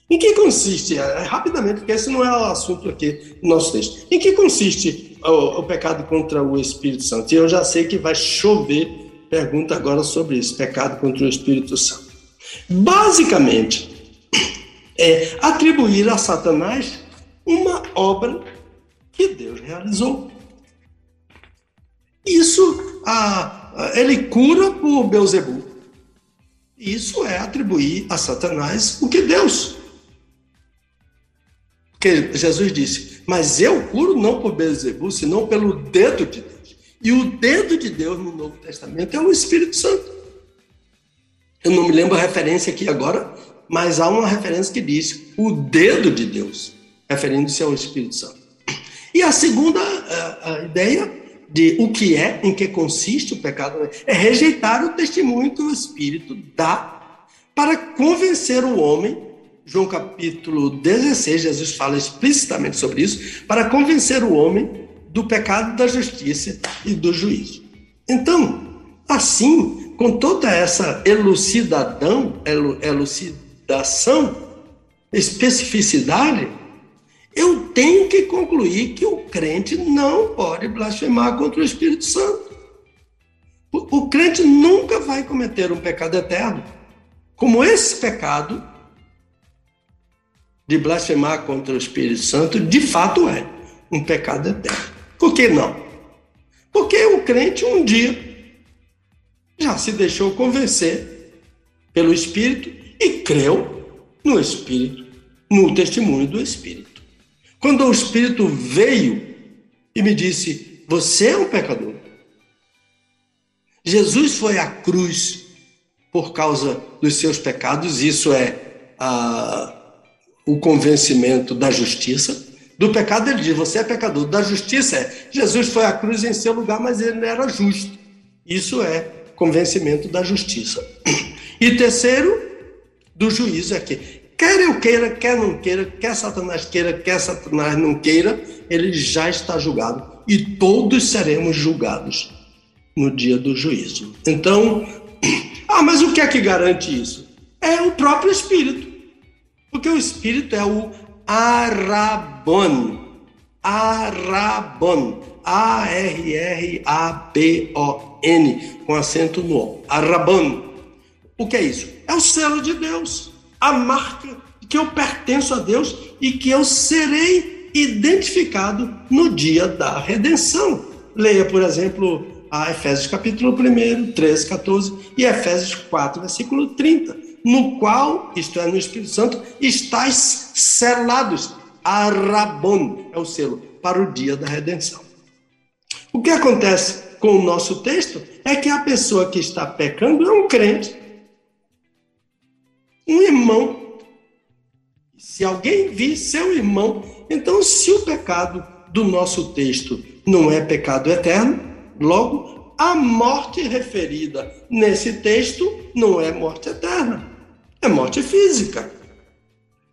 Em que consiste, é, rapidamente, porque esse não é o assunto aqui do nosso texto, em que consiste o, o pecado contra o Espírito Santo? E eu já sei que vai chover pergunta agora sobre isso, pecado contra o Espírito Santo. Basicamente, é atribuir a Satanás uma obra que Deus realizou. Isso a, ele cura por Beuzebu. Isso é atribuir a Satanás o que Deus porque Jesus disse: Mas eu curo não por Beelzebub, senão pelo dedo de Deus. E o dedo de Deus no Novo Testamento é o Espírito Santo. Eu não me lembro a referência aqui agora, mas há uma referência que diz o dedo de Deus, referindo-se ao Espírito Santo. E a segunda a, a ideia de o que é, em que consiste o pecado, é rejeitar o testemunho que o Espírito dá para convencer o homem João capítulo 16, Jesus fala explicitamente sobre isso, para convencer o homem do pecado, da justiça e do juízo. Então, assim, com toda essa elucidadão, elucidação, especificidade, eu tenho que concluir que o crente não pode blasfemar contra o Espírito Santo. O, o crente nunca vai cometer um pecado eterno, como esse pecado de blasfemar contra o Espírito Santo, de fato é um pecado eterno. Por que não? Porque o crente um dia já se deixou convencer pelo Espírito e creu no Espírito, no testemunho do Espírito. Quando o Espírito veio e me disse: Você é um pecador. Jesus foi à cruz por causa dos seus pecados, isso é a, o convencimento da justiça. Do pecado ele diz: Você é pecador. Da justiça é: Jesus foi à cruz em seu lugar, mas ele não era justo. Isso é convencimento da justiça. E terceiro, do juízo é quer eu queira, quer não queira, quer Satanás queira, quer Satanás não queira, ele já está julgado. E todos seremos julgados no dia do juízo. Então, ah, mas o que é que garante isso? É o próprio Espírito. Porque o Espírito é o Arabon. Arabon. A-R-R-A-B-O-N, com acento no O. Arabon. O que é isso? É o selo de Deus, a marca que eu pertenço a Deus e que eu serei identificado no dia da redenção. Leia, por exemplo, a Efésios capítulo 1, 13, 14 e Efésios 4, versículo 30 no qual, isto é, no Espírito Santo, estáis selados. Arabon é o selo para o dia da redenção. O que acontece com o nosso texto é que a pessoa que está pecando é um crente, um irmão. Se alguém vir seu irmão, então, se o pecado do nosso texto não é pecado eterno, logo a morte referida nesse texto não é morte eterna é morte física.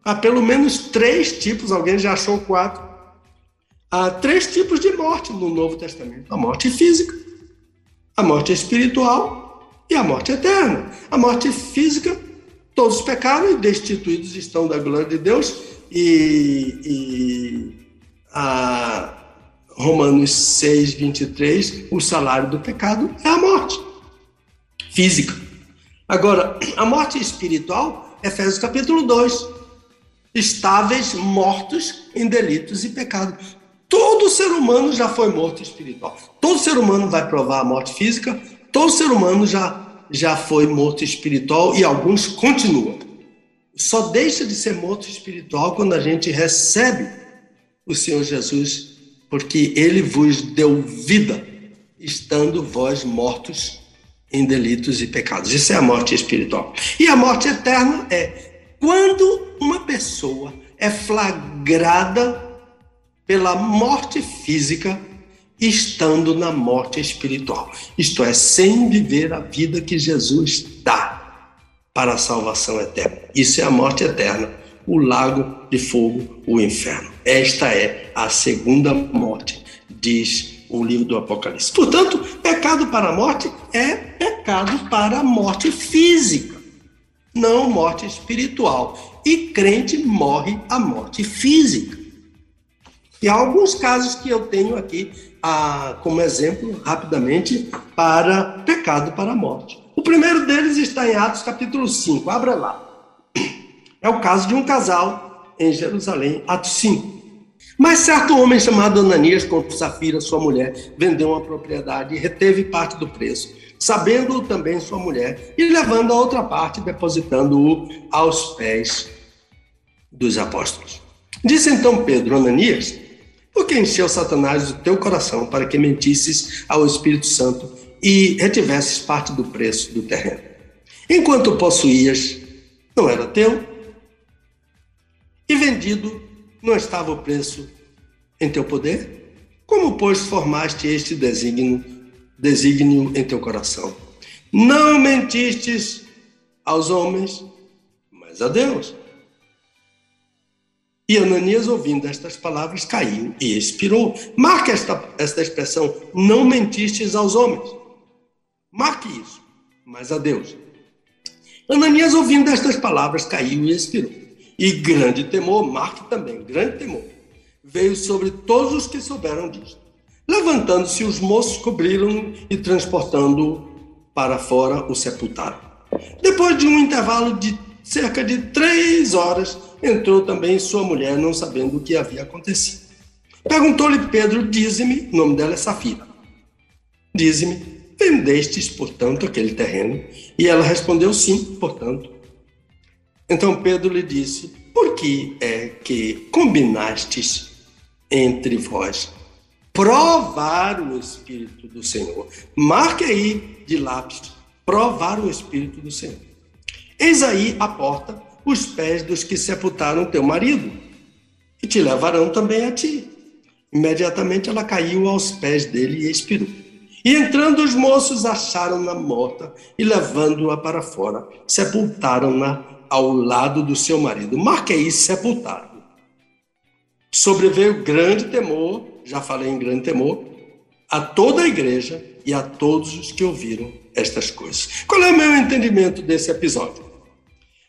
Há pelo menos três tipos, alguém já achou quatro. Há três tipos de morte no Novo Testamento: a morte física, a morte espiritual e a morte eterna. A morte física, todos pecaram e destituídos estão da glória de Deus, e, e a Romanos 6, 23, o salário do pecado é a morte física. Agora, a morte espiritual, Efésios capítulo 2. Estáveis mortos em delitos e pecados. Todo ser humano já foi morto espiritual. Todo ser humano vai provar a morte física, todo ser humano já, já foi morto espiritual e alguns continuam. Só deixa de ser morto espiritual quando a gente recebe o Senhor Jesus, porque ele vos deu vida, estando vós mortos em delitos e pecados. Isso é a morte espiritual. E a morte eterna é quando uma pessoa é flagrada pela morte física estando na morte espiritual. Isto é, sem viver a vida que Jesus dá para a salvação eterna. Isso é a morte eterna, o lago de fogo, o inferno. Esta é a segunda morte, diz o livro do Apocalipse. Portanto, pecado para a morte é pecado para a morte física, não morte espiritual. E crente morre a morte física. E há alguns casos que eu tenho aqui ah, como exemplo, rapidamente, para pecado para a morte. O primeiro deles está em Atos capítulo 5, abra lá. É o caso de um casal em Jerusalém, Atos 5. Mas certo homem chamado Ananias, com Safira, sua mulher, vendeu uma propriedade e reteve parte do preço, sabendo-o também sua mulher, e levando a outra parte, depositando-o aos pés dos apóstolos. Disse então Pedro, Ananias, por que encheu Satanás o teu coração para que mentisses ao Espírito Santo e retivesses parte do preço do terreno? Enquanto possuías, não era teu, e vendido não estava o preço em teu poder? Como, pois, formaste este desígnio, desígnio em teu coração? Não mentistes aos homens, mas a Deus. E Ananias, ouvindo estas palavras, caiu e expirou. Marque esta, esta expressão: não mentistes aos homens. Marque isso, mas a Deus. Ananias, ouvindo estas palavras, caiu e expirou. E grande temor, marque também, grande temor, veio sobre todos os que souberam disto. Levantando-se, os moços cobriram e transportando para fora o sepultaram. Depois de um intervalo de cerca de três horas, entrou também sua mulher, não sabendo o que havia acontecido. Perguntou-lhe Pedro: Dize-me, o nome dela é Safira. Dize-me, vendestes, portanto, aquele terreno? E ela respondeu: Sim, portanto. Então Pedro lhe disse: Por que é que combinastes entre vós provar o Espírito do Senhor? Marque aí de lápis: provar o Espírito do Senhor. Eis aí a porta os pés dos que sepultaram teu marido, e te levarão também a ti. Imediatamente ela caiu aos pés dele e expirou. E entrando os moços acharam-na morta e levando-a para fora, sepultaram-na ao lado do seu marido. Marque aí, sepultado. Sobreveio grande temor, já falei em grande temor, a toda a igreja e a todos os que ouviram estas coisas. Qual é o meu entendimento desse episódio?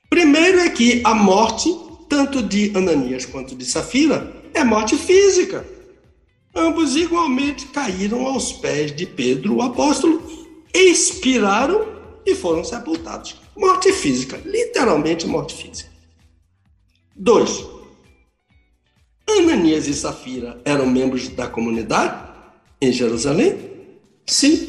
Primeiro é que a morte, tanto de Ananias quanto de Safira, é morte física. Ambos igualmente caíram aos pés de Pedro, o apóstolo, expiraram e foram sepultados. Morte física, literalmente morte física. Dois. Ananias e Safira eram membros da comunidade em Jerusalém? Sim,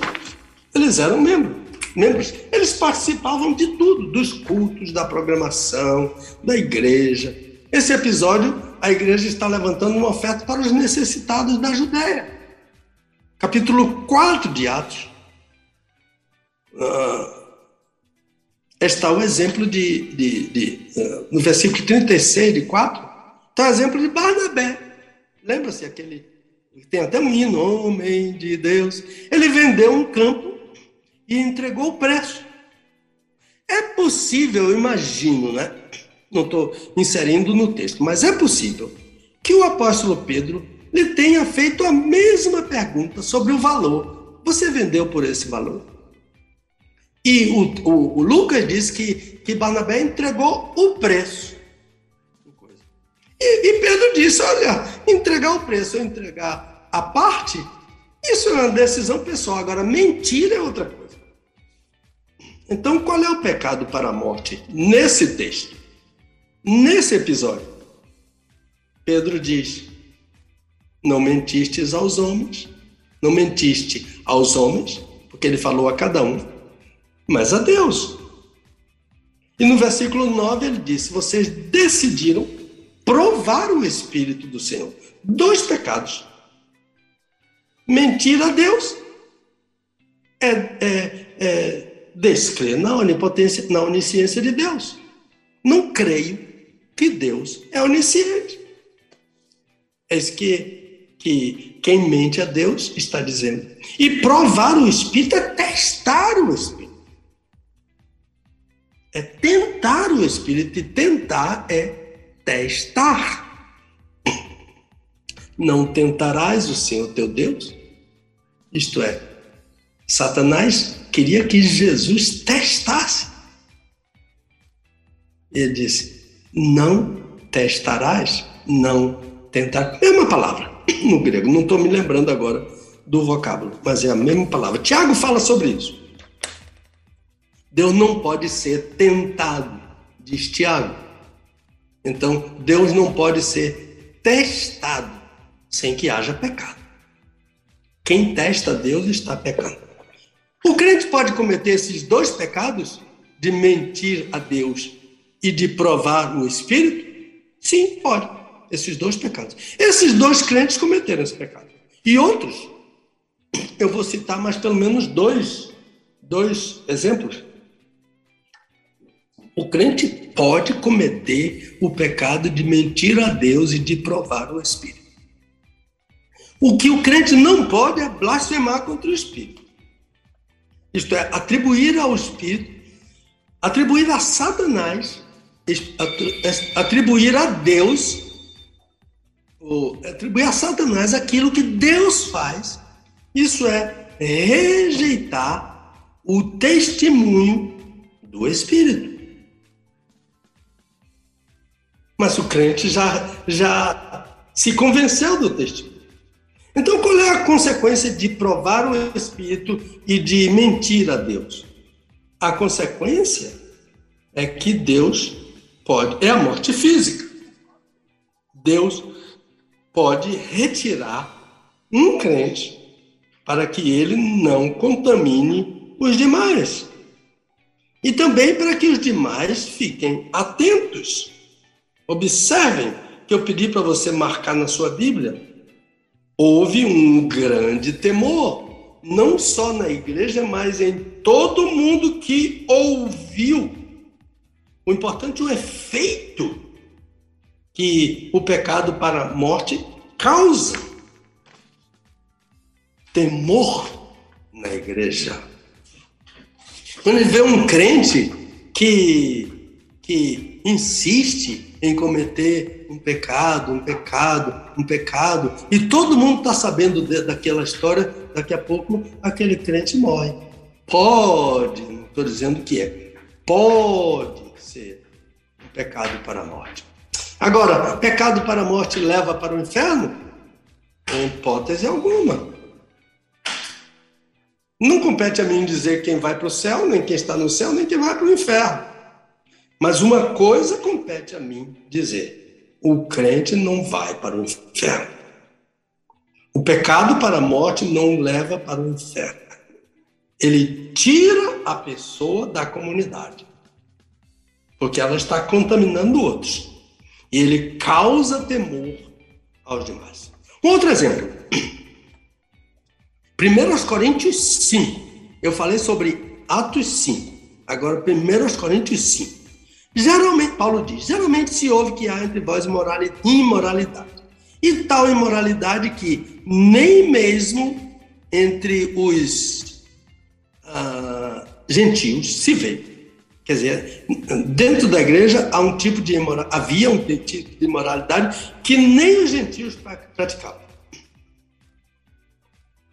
eles eram membros membros, eles participavam de tudo, dos cultos, da programação, da igreja. Esse episódio, a igreja está levantando uma oferta para os necessitados da Judéia. Capítulo 4 de Atos. Uh, está o exemplo de, de, de uh, no versículo 36 de 4, está o exemplo de Barnabé. Lembra-se aquele, tem até um hino, homem de Deus. Ele vendeu um campo e entregou o preço. É possível, imagino, né? Não estou inserindo no texto, mas é possível que o apóstolo Pedro lhe tenha feito a mesma pergunta sobre o valor. Você vendeu por esse valor? E o, o, o Lucas diz que, que Barnabé entregou o preço. E, e Pedro disse: olha, entregar o preço ou entregar a parte, isso é uma decisão pessoal. Agora, mentira é outra coisa. Então, qual é o pecado para a morte nesse texto? Nesse episódio, Pedro diz: Não mentistes aos homens, não mentiste aos homens, porque ele falou a cada um, mas a Deus. E no versículo 9 ele disse: Vocês decidiram provar o Espírito do Senhor. Dois pecados. Mentir a Deus é, é, é descrer na onipotência, na onisciência de Deus. Não creio que Deus é onisciente. É que, que quem mente a Deus está dizendo. E provar o Espírito é testar o Espírito. É tentar o Espírito, e tentar é testar. Não tentarás o Senhor teu Deus? Isto é, Satanás queria que Jesus testasse. Ele disse: Não testarás, não tentar. Mesma palavra no grego, não estou me lembrando agora do vocábulo, mas é a mesma palavra. Tiago fala sobre isso. Deus não pode ser tentado, diz Tiago. Então, Deus não pode ser testado sem que haja pecado. Quem testa Deus está pecando. O crente pode cometer esses dois pecados, de mentir a Deus e de provar o Espírito? Sim, pode. Esses dois pecados. Esses dois crentes cometeram esse pecado. E outros, eu vou citar mais pelo menos dois, dois exemplos. O crente pode cometer o pecado de mentir a Deus e de provar o Espírito. O que o crente não pode é blasfemar contra o Espírito. Isto é, atribuir ao Espírito, atribuir a Satanás, atribuir a Deus atribuir a Satanás aquilo que Deus faz. Isso é rejeitar o testemunho do Espírito. Mas o crente já, já se convenceu do testemunho. Então, qual é a consequência de provar o Espírito e de mentir a Deus? A consequência é que Deus pode, é a morte física. Deus pode retirar um crente para que ele não contamine os demais. E também para que os demais fiquem atentos. Observem que eu pedi para você marcar na sua Bíblia. Houve um grande temor, não só na igreja, mas em todo mundo que ouviu. O importante é o efeito que o pecado para a morte causa. Temor na igreja. Quando ele vê um crente que, que insiste em cometer um pecado, um pecado, um pecado, e todo mundo está sabendo de, daquela história, daqui a pouco aquele crente morre. Pode, não estou dizendo que é, pode ser um pecado para a morte. Agora, pecado para a morte leva para o inferno? Em hipótese alguma. Não compete a mim dizer quem vai para o céu, nem quem está no céu, nem quem vai para o inferno. Mas uma coisa compete a mim dizer: o crente não vai para o inferno. O pecado para a morte não leva para o inferno. Ele tira a pessoa da comunidade, porque ela está contaminando outros. E ele causa temor aos demais. Um outro exemplo. 1 Coríntios 5. Eu falei sobre Atos 5. Agora, 1 Coríntios 5. Geralmente, Paulo diz, geralmente se ouve que há entre vós imoralidade. E tal imoralidade que nem mesmo entre os uh, gentios se vê. Quer dizer, dentro da igreja há um tipo de havia um tipo de imoralidade que nem os gentios praticavam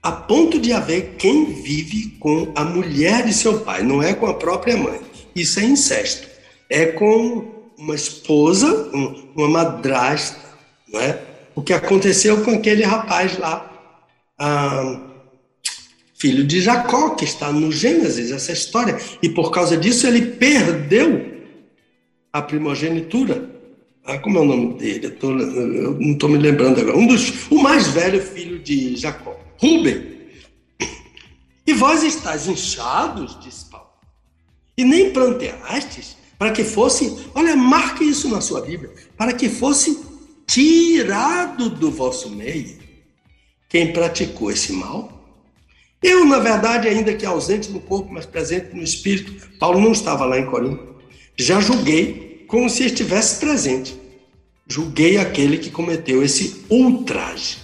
a ponto de haver quem vive com a mulher de seu pai, não é com a própria mãe. Isso é incesto. É com uma esposa, uma madrasta, não é? O que aconteceu com aquele rapaz lá, ah, filho de Jacó, que está no Gênesis, essa história. E por causa disso ele perdeu a primogenitura. Ah, como é o nome dele? Eu, tô, eu não estou me lembrando agora. Um dos, o mais velho filho de Jacó. Rubem. E vós estáis inchados, disse Paulo, e nem planteastes para que fosse, olha, marque isso na sua Bíblia, para que fosse tirado do vosso meio quem praticou esse mal. Eu, na verdade, ainda que ausente no corpo, mas presente no espírito, Paulo não estava lá em Corinto, já julguei como se estivesse presente. Julguei aquele que cometeu esse ultraje,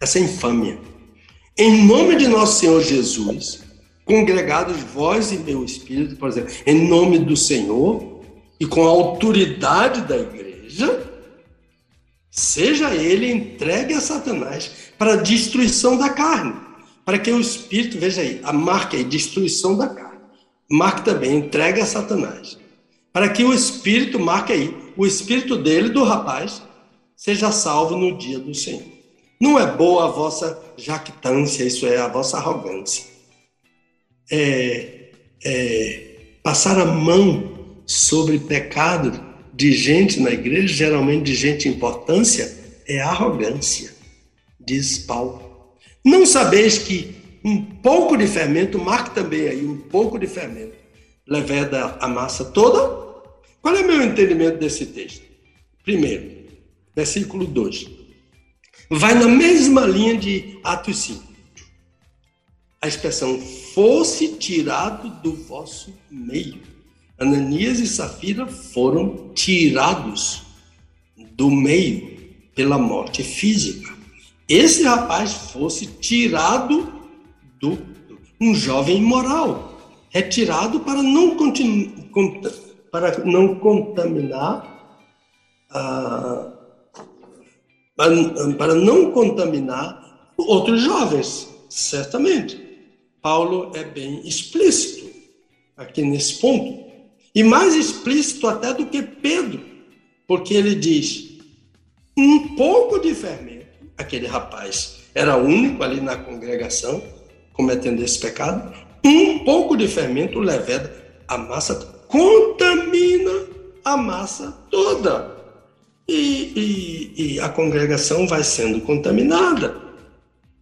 essa infâmia. Em nome de nosso Senhor Jesus, congregados vós e meu espírito, por exemplo, em nome do Senhor e com a autoridade da igreja, seja ele entregue a Satanás para a destruição da carne, para que o espírito, veja aí, a marca aí, destruição da carne. Marque também, entregue a Satanás, para que o espírito, marque aí, o espírito dele, do rapaz, seja salvo no dia do Senhor. Não é boa a vossa jactância, isso é a vossa arrogância. É, é, passar a mão sobre pecado de gente na igreja, geralmente de gente de importância, é arrogância, diz Paulo. Não sabeis que um pouco de fermento, marque também aí, um pouco de fermento, leveda a massa toda? Qual é o meu entendimento desse texto? Primeiro, versículo 2 vai na mesma linha de Atos 5. A expressão fosse tirado do vosso meio. Ananias e Safira foram tirados do meio pela morte física. Esse rapaz fosse tirado do um jovem imoral, retirado para não para não contaminar a para, para não contaminar outros jovens, certamente. Paulo é bem explícito aqui nesse ponto. E mais explícito até do que Pedro, porque ele diz: um pouco de fermento, aquele rapaz era único ali na congregação, cometendo esse pecado, um pouco de fermento leveda a massa, contamina a massa toda. E, e, e a congregação vai sendo contaminada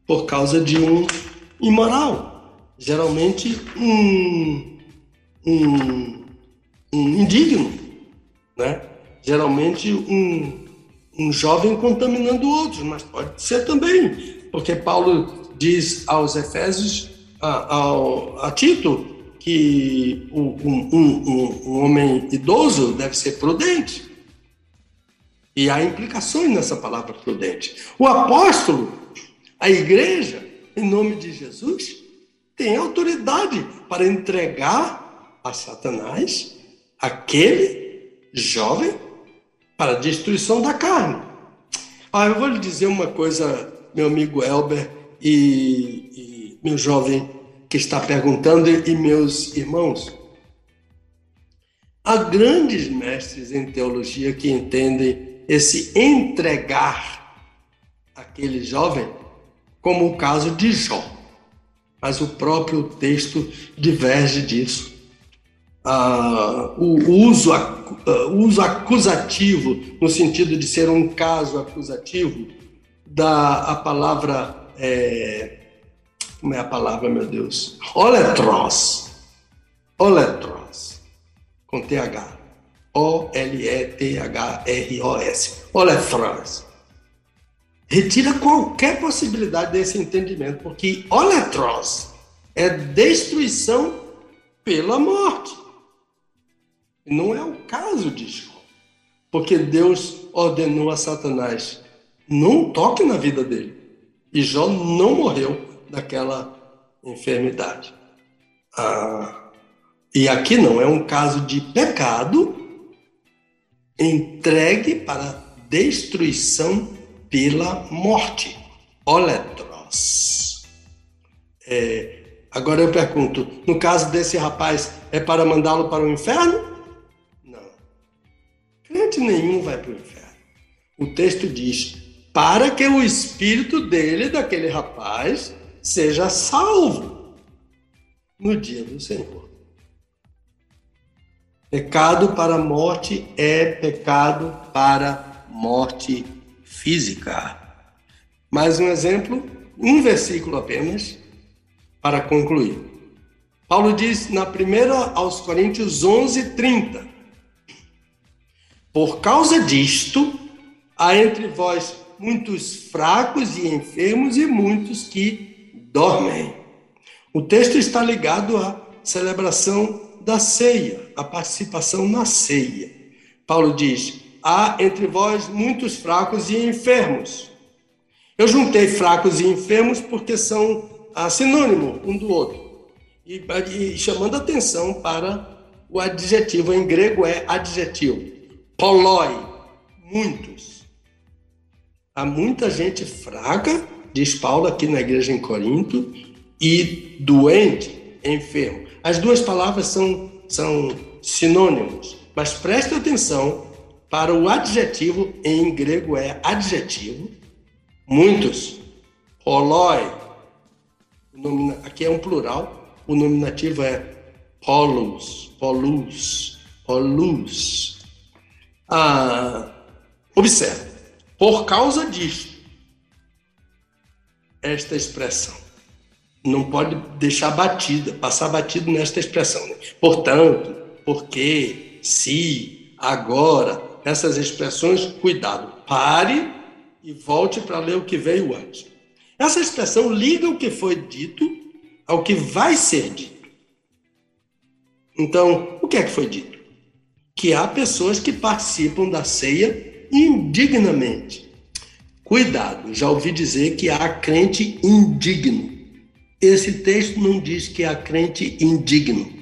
por causa de um imoral, geralmente um, um, um indigno, né? geralmente um, um jovem contaminando outros, mas pode ser também, porque Paulo diz aos Efésios, a, a, a Tito, que um, um, um, um homem idoso deve ser prudente. E há implicações nessa palavra prudente. O apóstolo, a igreja, em nome de Jesus, tem autoridade para entregar a Satanás aquele jovem para a destruição da carne. Ah, eu vou lhe dizer uma coisa, meu amigo Elber e, e meu jovem que está perguntando e meus irmãos. Há grandes mestres em teologia que entendem esse entregar aquele jovem como o caso de Jó. Mas o próprio texto diverge disso ah, o, uso, uh, uso acusativo, no sentido de ser um caso acusativo, da a palavra. É, como é a palavra, meu Deus? Oletros. Oletros. Com TH. O-L-E-T-H-R-O-S. Oletros. Retira qualquer possibilidade desse entendimento, porque oletros é destruição pela morte. Não é o caso de Jó, porque Deus ordenou a Satanás: não toque na vida dele. E Jó não morreu daquela enfermidade. Ah, e aqui não, é um caso de pecado entregue para destruição pela morte. Oletros. É, agora eu pergunto: no caso desse rapaz, é para mandá-lo para o inferno? Crente nenhum vai para o inferno. O texto diz: para que o espírito dele, daquele rapaz, seja salvo no dia do Senhor. Pecado para morte é pecado para morte física. Mais um exemplo, um versículo apenas, para concluir. Paulo diz na primeira aos Coríntios 11, 30. Por causa disto, há entre vós muitos fracos e enfermos e muitos que dormem. O texto está ligado à celebração da ceia, à participação na ceia. Paulo diz: há entre vós muitos fracos e enfermos. Eu juntei fracos e enfermos porque são ah, sinônimo um do outro. E, e chamando atenção para o adjetivo, em grego é adjetivo. Polói, muitos. Há muita gente fraca, diz Paulo aqui na igreja em Corinto, e doente, enfermo. As duas palavras são, são sinônimos, mas preste atenção para o adjetivo, em grego é adjetivo, muitos, poloi, aqui é um plural, o nominativo é polos, polus, polus. Ah, observe, por causa disso, esta expressão não pode deixar batida, passar batido nesta expressão. Né? Portanto, porque, se, agora, essas expressões, cuidado, pare e volte para ler o que veio antes. Essa expressão liga o que foi dito ao que vai ser dito. Então, o que é que foi dito? que há pessoas que participam da ceia indignamente. Cuidado, já ouvi dizer que há crente indigno. Esse texto não diz que há crente indigno.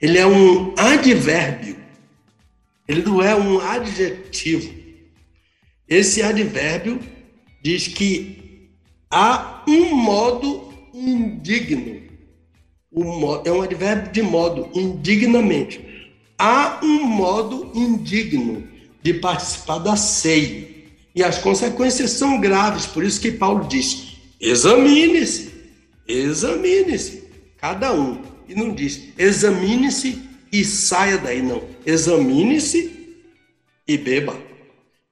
Ele é um advérbio. Ele não é um adjetivo. Esse advérbio diz que há um modo indigno. é um advérbio de modo, indignamente. Há um modo indigno de participar da ceia. E as consequências são graves, por isso que Paulo diz: examine-se, examine-se, cada um. E não diz, examine-se e saia daí, não. Examine-se e beba.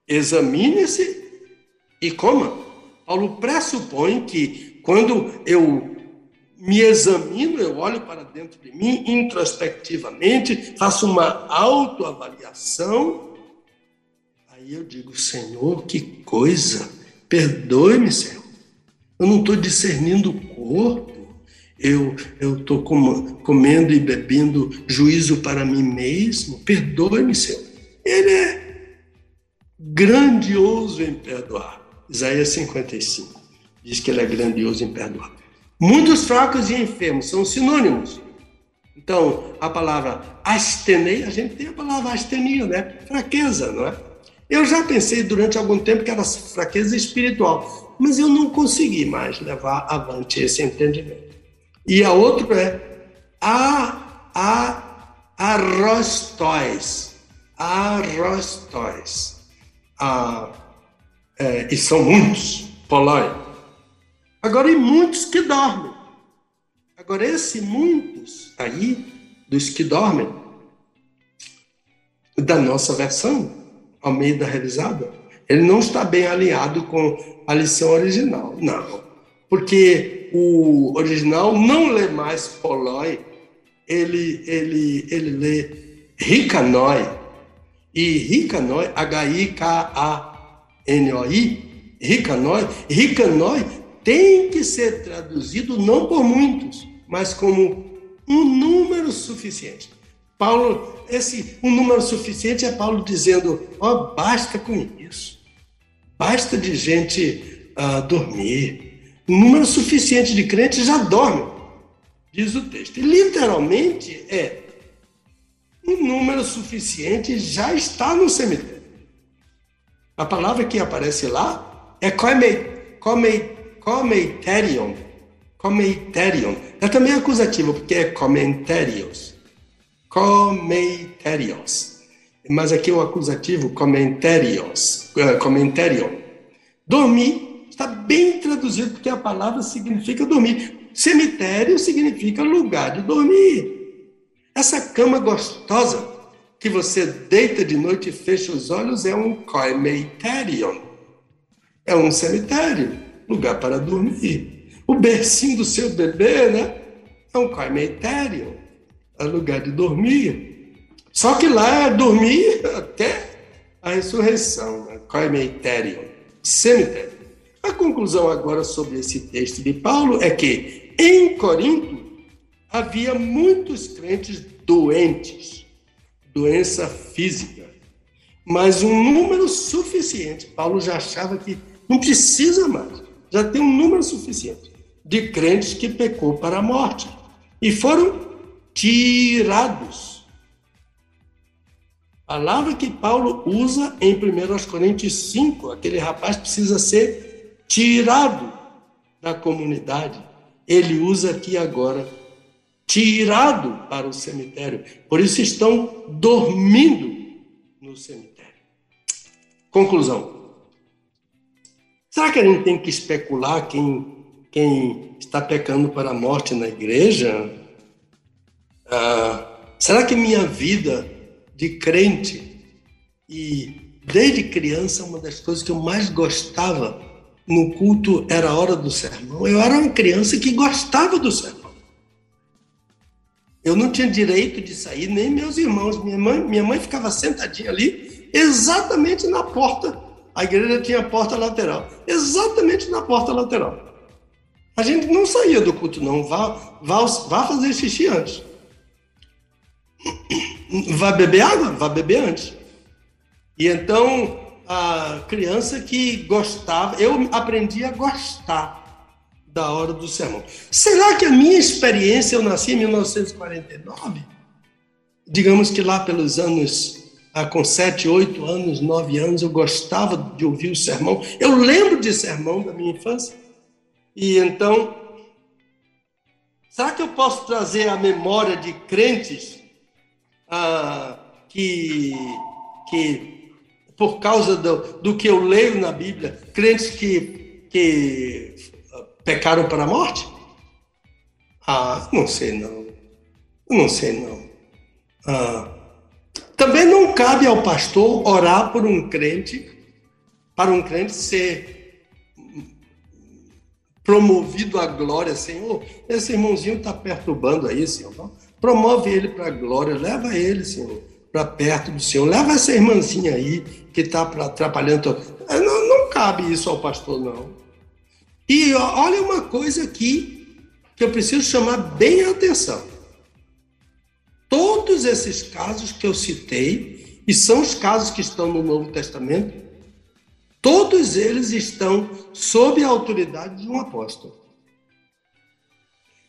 Examine-se e coma. Paulo pressupõe que quando eu me examino, eu olho para dentro de mim introspectivamente, faço uma autoavaliação, aí eu digo, Senhor, que coisa, perdoe-me, Senhor. Eu não estou discernindo o corpo, eu estou comendo e bebendo juízo para mim mesmo, perdoe-me, Senhor. Ele é grandioso em perdoar. Isaías 55 diz que ele é grandioso em perdoar. Muitos fracos e enfermos são sinônimos. Então, a palavra astenei, a gente tem a palavra astenia, né? Fraqueza, não é? Eu já pensei durante algum tempo que era fraqueza espiritual, mas eu não consegui mais levar avante esse entendimento. E a outra é a, a, arrostóis. Arrostóis. A, é, e são muitos, polói. Agora, e muitos que dormem. Agora, esse muitos aí, dos que dormem, da nossa versão, Almeida realizada, ele não está bem alinhado com a lição original. Não. Porque o original não lê mais polói, ele, ele, ele lê ricanoi. E ricanoi, H-I-K-A-N-O-I, ricanoi, ricanoi tem que ser traduzido não por muitos, mas como um número suficiente. Paulo, esse um número suficiente é Paulo dizendo: ó, oh, basta com isso, basta de gente uh, dormir. Um número suficiente de crentes já dormem, diz o texto. E literalmente é: um número suficiente já está no cemitério. A palavra que aparece lá é comei, comei, comeiterion. Comeiterion. É também acusativo, porque é comentários. Comeiterios. Mas aqui o acusativo, comentários. Uh, comentárion. Dormir está bem traduzido, porque a palavra significa dormir. Cemitério significa lugar de dormir. Essa cama gostosa que você deita de noite e fecha os olhos é um coimeterion. É um cemitério lugar para dormir. O bercinho do seu bebê, né? É um cemitério, é lugar de dormir. Só que lá é dormir até a ressurreição, né? cemitério, cemitério. A conclusão agora sobre esse texto de Paulo é que em Corinto havia muitos crentes doentes, doença física, mas um número suficiente. Paulo já achava que não precisa mais já tem um número suficiente de crentes que pecou para a morte e foram tirados. A palavra que Paulo usa em 1 Coríntios 5, aquele rapaz precisa ser tirado da comunidade. Ele usa aqui agora tirado para o cemitério. Por isso estão dormindo no cemitério. Conclusão. Será que a gente tem que especular quem, quem está pecando para a morte na igreja? Ah, será que minha vida de crente e desde criança uma das coisas que eu mais gostava no culto era a hora do sermão? Eu era uma criança que gostava do sermão. Eu não tinha direito de sair, nem meus irmãos. Minha mãe, minha mãe ficava sentadinha ali, exatamente na porta a igreja tinha porta lateral, exatamente na porta lateral. A gente não saía do culto, não. Vá, vá, vá fazer xixi antes. Vai beber água? Vá beber antes. E então, a criança que gostava, eu aprendi a gostar da hora do sermão. Será que a minha experiência, eu nasci em 1949, digamos que lá pelos anos ah, com sete, oito anos, nove anos, eu gostava de ouvir o sermão. Eu lembro de sermão da minha infância. E então, será que eu posso trazer a memória de crentes ah, que, que, por causa do, do que eu leio na Bíblia, crentes que, que ah, pecaram para a morte? Ah, não sei não. Não sei não. Ah, também não cabe ao pastor orar por um crente, para um crente ser promovido à glória, Senhor. Esse irmãozinho está perturbando aí, Senhor. Promove ele para a glória, leva ele, Senhor, para perto do Senhor. Leva essa irmãzinha aí que está atrapalhando. Não, não cabe isso ao pastor, não. E olha uma coisa aqui que eu preciso chamar bem a atenção. Todos esses casos que eu citei, e são os casos que estão no Novo Testamento, todos eles estão sob a autoridade de um apóstolo.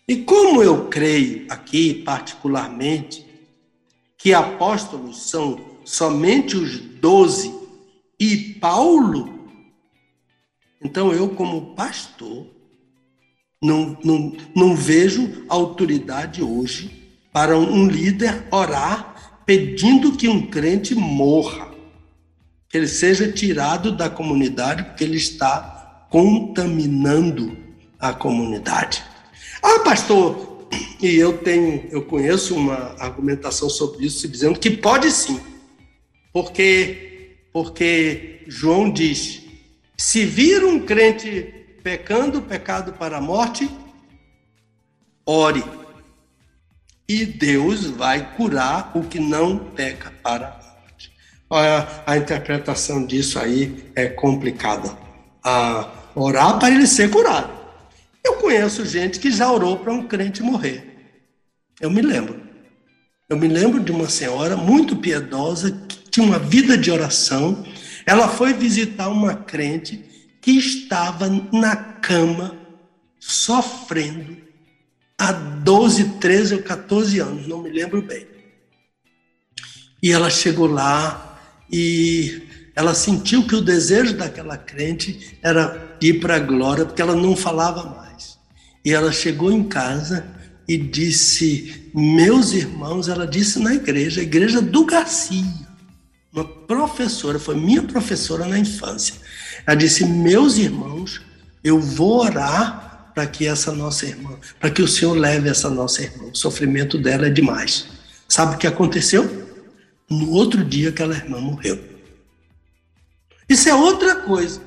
E como eu creio aqui, particularmente, que apóstolos são somente os doze e Paulo, então eu, como pastor, não, não, não vejo autoridade hoje para um líder orar pedindo que um crente morra, que ele seja tirado da comunidade porque ele está contaminando a comunidade. Ah, pastor, e eu tenho, eu conheço uma argumentação sobre isso dizendo que pode sim. Porque porque João diz: se vir um crente pecando pecado para a morte, ore e Deus vai curar o que não peca para a morte. Olha, a interpretação disso aí é complicada. A orar para ele ser curado. Eu conheço gente que já orou para um crente morrer. Eu me lembro. Eu me lembro de uma senhora muito piedosa tinha uma vida de oração. Ela foi visitar uma crente que estava na cama sofrendo há 12, 13 ou 14 anos, não me lembro bem. E ela chegou lá e ela sentiu que o desejo daquela crente era ir para a glória, porque ela não falava mais. E ela chegou em casa e disse: Meus irmãos, ela disse na igreja, igreja do Garcia, uma professora, foi minha professora na infância. Ela disse: Meus irmãos, eu vou orar para que essa nossa irmã, para que o Senhor leve essa nossa irmã. O sofrimento dela é demais. Sabe o que aconteceu? No outro dia aquela irmã morreu. Isso é outra coisa.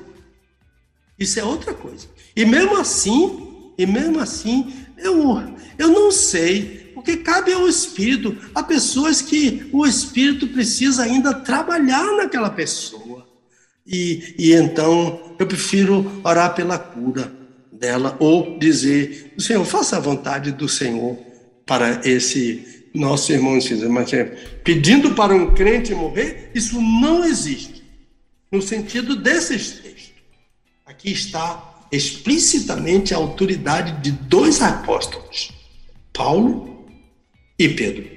Isso é outra coisa. E mesmo assim, e mesmo assim, eu, eu não sei, porque cabe ao Espírito. Há pessoas que o Espírito precisa ainda trabalhar naquela pessoa. E, e então eu prefiro orar pela cura dela ou dizer: Senhor, faça a vontade do Senhor para esse nosso irmão Mas é, pedindo para um crente morrer, isso não existe. No sentido desses textos. Aqui está explicitamente a autoridade de dois apóstolos, Paulo e Pedro.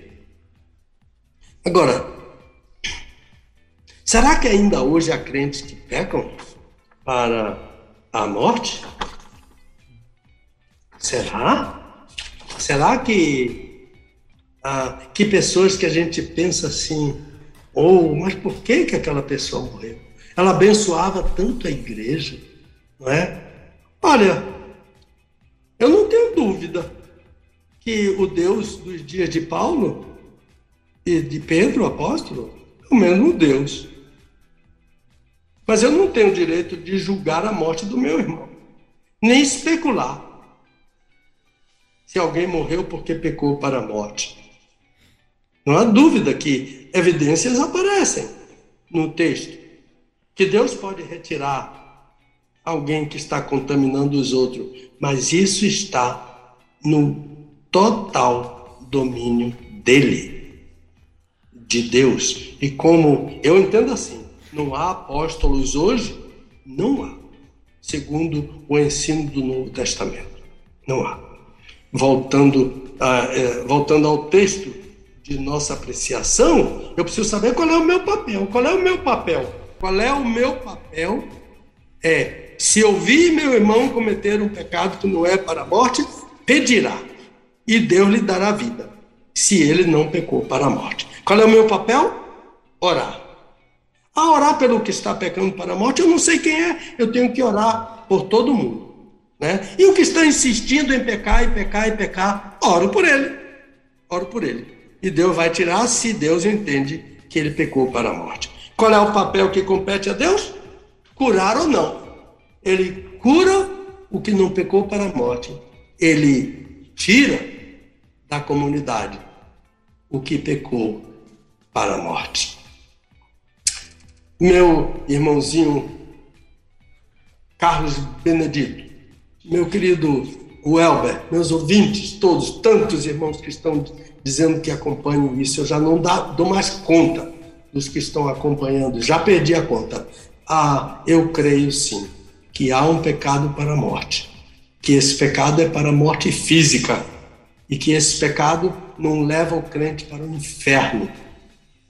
Agora, será que ainda hoje há crentes que pecam para a morte? Será? Será que ah, que pessoas que a gente pensa assim, ou oh, mas por que que aquela pessoa morreu? Ela abençoava tanto a igreja, não é? Olha, eu não tenho dúvida que o Deus dos dias de Paulo e de Pedro, apóstolo, é o mesmo Deus. Mas eu não tenho direito de julgar a morte do meu irmão, nem especular se alguém morreu porque pecou para a morte. Não há dúvida que evidências aparecem no texto, que Deus pode retirar alguém que está contaminando os outros, mas isso está no total domínio dele, de Deus. E como eu entendo assim, não há apóstolos hoje? Não há, segundo o ensino do Novo Testamento. Não há voltando, a, é, voltando ao texto de nossa apreciação, eu preciso saber qual é o meu papel. Qual é o meu papel? Qual é o meu papel? É, se eu vi meu irmão cometer um pecado que não é para a morte, pedirá, e Deus lhe dará vida, se ele não pecou para a morte. Qual é o meu papel? Orar. A orar pelo que está pecando para a morte, eu não sei quem é, eu tenho que orar por todo mundo. Né? E o que está insistindo em pecar e pecar e pecar, oro por ele. Oro por ele. E Deus vai tirar se Deus entende que ele pecou para a morte. Qual é o papel que compete a Deus? Curar ou não. Ele cura o que não pecou para a morte. Ele tira da comunidade o que pecou para a morte. Meu irmãozinho Carlos Benedito, meu querido Welber, meus ouvintes, todos, tantos irmãos que estão dizendo que acompanham isso, eu já não dá, dou mais conta dos que estão acompanhando, já perdi a conta. Ah, eu creio sim que há um pecado para a morte, que esse pecado é para a morte física e que esse pecado não leva o crente para o inferno.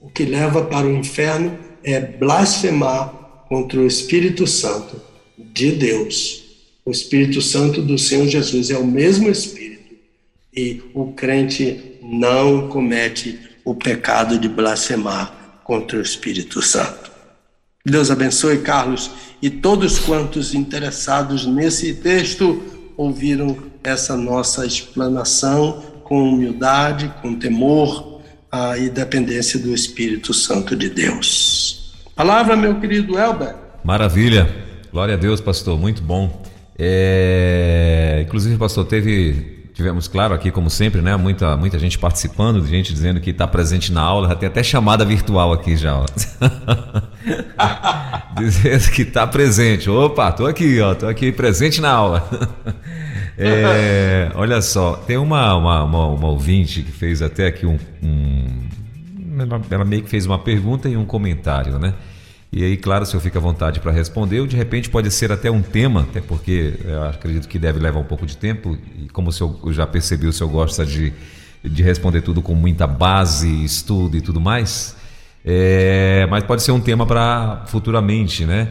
O que leva para o inferno é blasfemar contra o Espírito Santo de Deus. O Espírito Santo do Senhor Jesus é o mesmo Espírito e o crente não comete o pecado de blasfemar contra o Espírito Santo. Deus abençoe, Carlos, e todos quantos interessados nesse texto ouviram essa nossa explanação com humildade, com temor ah, e dependência do Espírito Santo de Deus. Palavra, meu querido Elber. Maravilha. Glória a Deus, pastor. Muito bom. É... Inclusive, pastor, teve tivemos, claro, aqui como sempre, né? Muita, muita gente participando, gente dizendo que está presente na aula, já tem até chamada virtual aqui já. dizendo que está presente. Opa, tô aqui, ó, tô aqui presente na aula. É, olha só, tem uma, uma, uma, uma, ouvinte que fez até aqui um, um. Ela meio que fez uma pergunta e um comentário, né? E aí, claro, o senhor fica à vontade para responder, ou de repente pode ser até um tema, até porque eu acredito que deve levar um pouco de tempo, e como o senhor já percebeu, o senhor gosta de, de responder tudo com muita base, estudo e tudo mais, é, mas pode ser um tema para futuramente, né?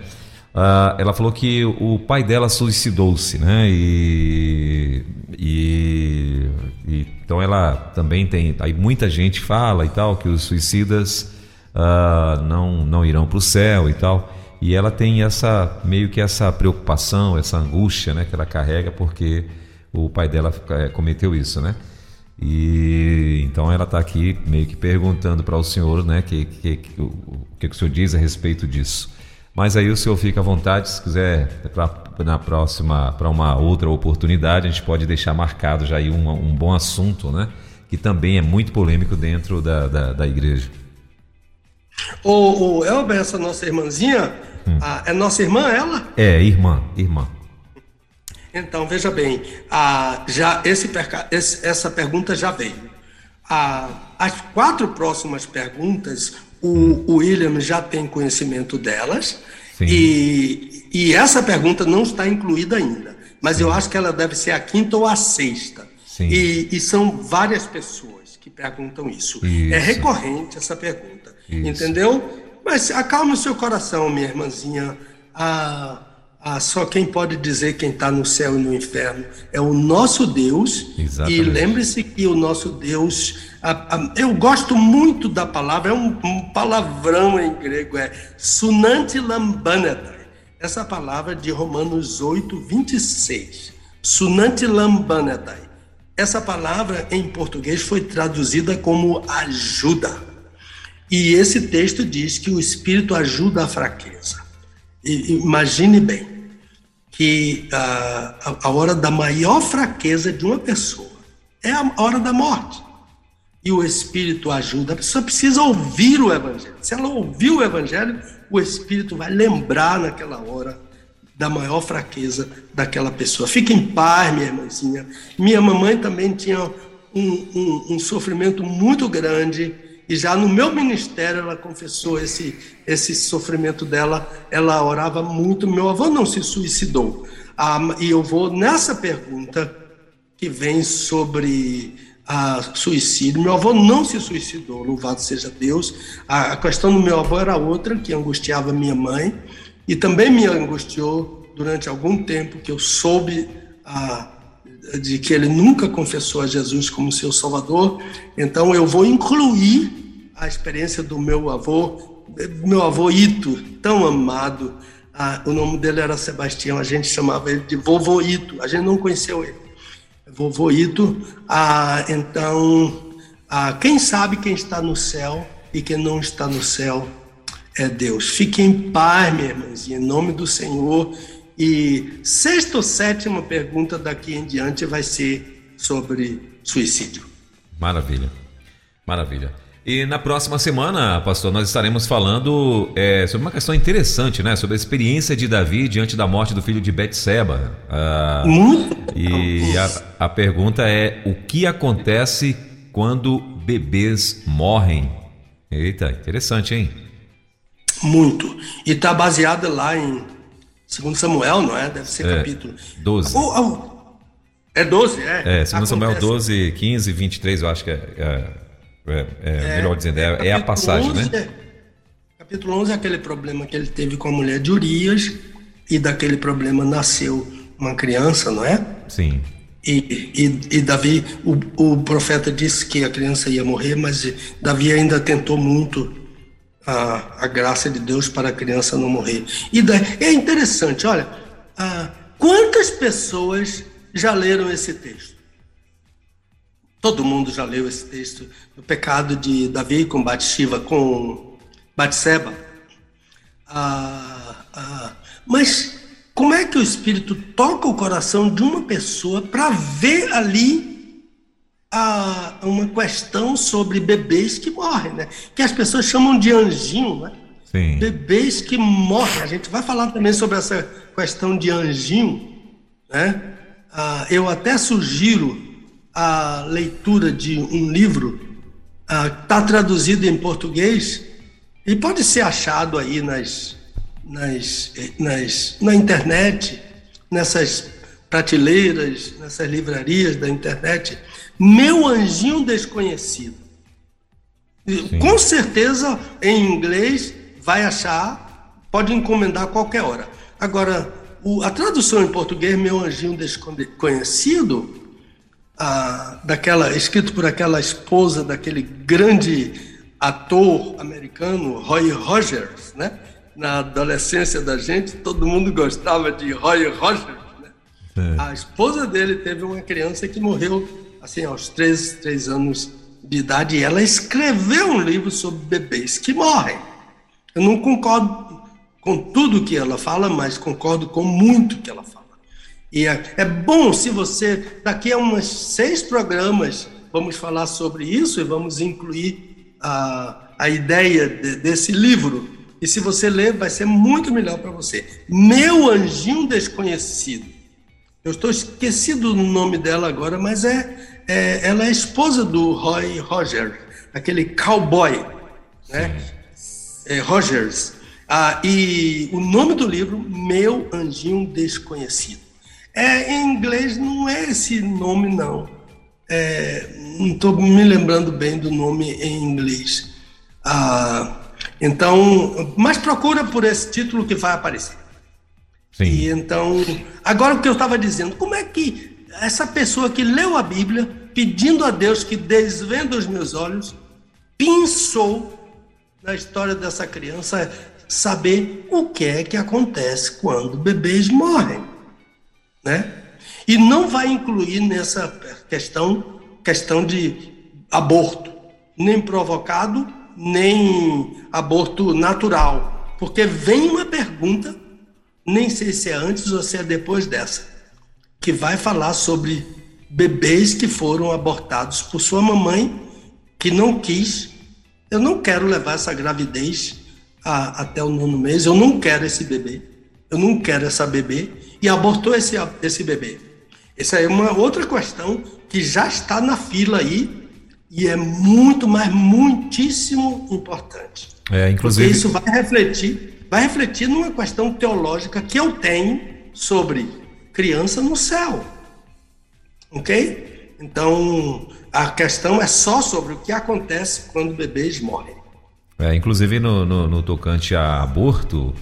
Uh, ela falou que o pai dela suicidou-se, né? E, e, e, então ela também tem. Aí muita gente fala e tal que os suicidas uh, não, não irão para o céu e tal. E ela tem essa meio que essa preocupação, essa angústia, né, que ela carrega porque o pai dela é, cometeu isso, né? E então ela está aqui meio que perguntando para o senhor, né, que, que, que, o, que, que o senhor diz a respeito disso. Mas aí o senhor fica à vontade, se quiser, pra, na próxima, para uma outra oportunidade, a gente pode deixar marcado já aí um, um bom assunto, né? Que também é muito polêmico dentro da, da, da igreja. O, o Elber, essa nossa irmãzinha, hum. a, é nossa irmã ela? É, irmã, irmã. Então, veja bem, a, já esse, esse, essa pergunta já veio. A, as quatro próximas perguntas, o, o William já tem conhecimento delas, e, e essa pergunta não está incluída ainda, mas Sim. eu acho que ela deve ser a quinta ou a sexta. E, e, são várias pessoas que perguntam isso. É isso. É recorrente essa pergunta. Isso. Entendeu? Mas acalme o seu coração, minha irmãzinha. Ah, ah, só quem pode dizer quem está no céu e no inferno é o nosso Deus. Exatamente. E lembre-se que o nosso Deus. Ah, ah, eu gosto muito da palavra, é um, um palavrão em grego, é sunanti lambanedai. Essa palavra de Romanos 8, 26. Sunanti lambanedai. Essa palavra em português foi traduzida como ajuda. E esse texto diz que o Espírito ajuda a fraqueza. Imagine bem que a, a hora da maior fraqueza de uma pessoa é a hora da morte. E o Espírito ajuda. A pessoa precisa ouvir o Evangelho. Se ela ouvir o Evangelho, o Espírito vai lembrar naquela hora da maior fraqueza daquela pessoa. Fique em paz, minha irmãzinha. Minha mamãe também tinha um, um, um sofrimento muito grande e já no meu ministério ela confessou esse, esse sofrimento dela, ela orava muito. Meu avô não se suicidou. Ah, e eu vou nessa pergunta que vem sobre a suicídio. Meu avô não se suicidou, louvado seja Deus. A, a questão do meu avô era outra, que angustiava minha mãe, e também me angustiou durante algum tempo que eu soube a, de que ele nunca confessou a Jesus como seu Salvador. Então eu vou incluir a experiência do meu avô, meu avô Ito, tão amado. Ah, o nome dele era Sebastião, a gente chamava ele de vovô Ito, a gente não conheceu ele vovô Ito. Ah, então, ah, quem sabe quem está no céu e quem não está no céu é Deus. Fique em paz, minha irmãzinha, em nome do Senhor. E sexta ou sétima pergunta daqui em diante vai ser sobre suicídio. Maravilha, maravilha. E na próxima semana, pastor, nós estaremos falando é, sobre uma questão interessante, né? Sobre a experiência de Davi diante da morte do filho de Betseba. Ah, Muito. E a, a pergunta é: o que acontece quando bebês morrem? Eita, interessante, hein? Muito. E está baseada lá em 2 Samuel, não é? Deve ser é, capítulo 12. Oh, oh, é 12, é? É, 2 Samuel 12, 15, 23, eu acho que é. é é, é, é, melhor dizendo, é, é a passagem, 11, né? capítulo 11 é aquele problema que ele teve com a mulher de Urias, e daquele problema nasceu uma criança, não é? Sim. E, e, e Davi, o, o profeta disse que a criança ia morrer, mas Davi ainda tentou muito a, a graça de Deus para a criança não morrer. E daí, é interessante, olha, ah, quantas pessoas já leram esse texto? Todo mundo já leu esse texto, o pecado de Davi com Batshiva, com Batseba. Ah, ah, mas como é que o Espírito toca o coração de uma pessoa para ver ali ah, uma questão sobre bebês que morrem, né? Que as pessoas chamam de anjinho, né? Sim. Bebês que morrem. A gente vai falar também sobre essa questão de anjinho, né? Ah, eu até sugiro a leitura de um livro, está traduzido em português e pode ser achado aí nas, nas, nas, na internet, nessas prateleiras, nessas livrarias da internet. Meu Anjinho Desconhecido. Sim. Com certeza, em inglês, vai achar, pode encomendar a qualquer hora. Agora, o, a tradução em português, Meu Anjinho Desconhecido, a, daquela escrito por aquela esposa daquele grande ator americano Roy Rogers, né? Na adolescência da gente, todo mundo gostava de Roy Rogers. Né? A esposa dele teve uma criança que morreu assim aos 13, 3 anos de idade ela escreveu um livro sobre bebês que morrem. Eu não concordo com tudo que ela fala, mas concordo com muito que ela fala. E é, é bom se você, daqui a uns seis programas, vamos falar sobre isso e vamos incluir a, a ideia de, desse livro. E se você ler, vai ser muito melhor para você. Meu Anjinho Desconhecido. Eu estou esquecido do nome dela agora, mas é, é ela é esposa do Roy Rogers, aquele cowboy, né? É, Rogers. Ah, e o nome do livro, Meu Anjinho Desconhecido. É, em inglês não é esse nome, não. É, não estou me lembrando bem do nome em inglês. Ah, então, mas procura por esse título que vai aparecer. Sim. E então, agora o que eu estava dizendo, como é que essa pessoa que leu a Bíblia, pedindo a Deus que desvenda os meus olhos, pensou na história dessa criança saber o que é que acontece quando bebês morrem né? E não vai incluir nessa questão questão de aborto, nem provocado, nem aborto natural, porque vem uma pergunta, nem sei se é antes ou se é depois dessa, que vai falar sobre bebês que foram abortados por sua mamãe que não quis. Eu não quero levar essa gravidez a, até o nono mês, eu não quero esse bebê, eu não quero essa bebê e abortou esse, esse bebê. Essa é uma outra questão que já está na fila aí e é muito, mas muitíssimo importante. É, inclusive... Porque isso vai refletir, vai refletir numa questão teológica que eu tenho sobre criança no céu. Ok? Então, a questão é só sobre o que acontece quando bebês morrem. É, inclusive no, no, no, tocante a aborto,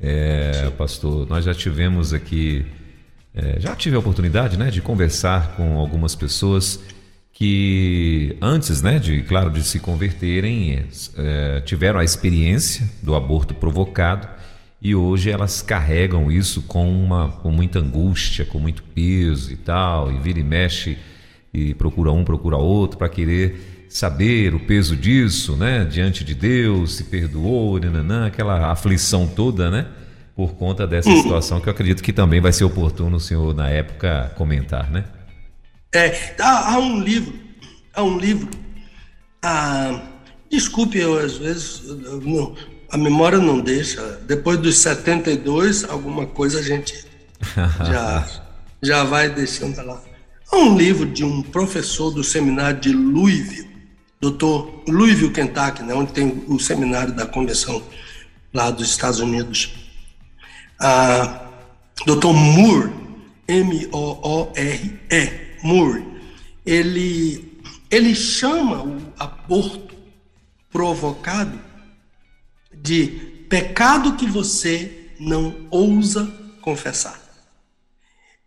é, pastor, nós já tivemos aqui, é, já tive a oportunidade né, de conversar com algumas pessoas que antes, né, de claro, de se converterem, é, tiveram a experiência do aborto provocado e hoje elas carregam isso com uma com muita angústia, com muito peso e tal, e vira e mexe e procura um, procura outro para querer saber o peso disso, né? Diante de Deus, se perdoou, nananã, aquela aflição toda, né? Por conta dessa uhum. situação que eu acredito que também vai ser oportuno o senhor na época comentar, né? É, há, há um livro, há um livro, ah, desculpe eu às vezes, não, a memória não deixa, depois dos 72, alguma coisa a gente já, já vai deixando lá. Há um livro de um professor do seminário de Louisville, doutor Louisville, Kentucky, né, onde tem o seminário da convenção lá dos Estados Unidos. Ah, doutor Moore, M-O-O-R-E, Moore, ele, ele chama o aborto provocado de pecado que você não ousa confessar.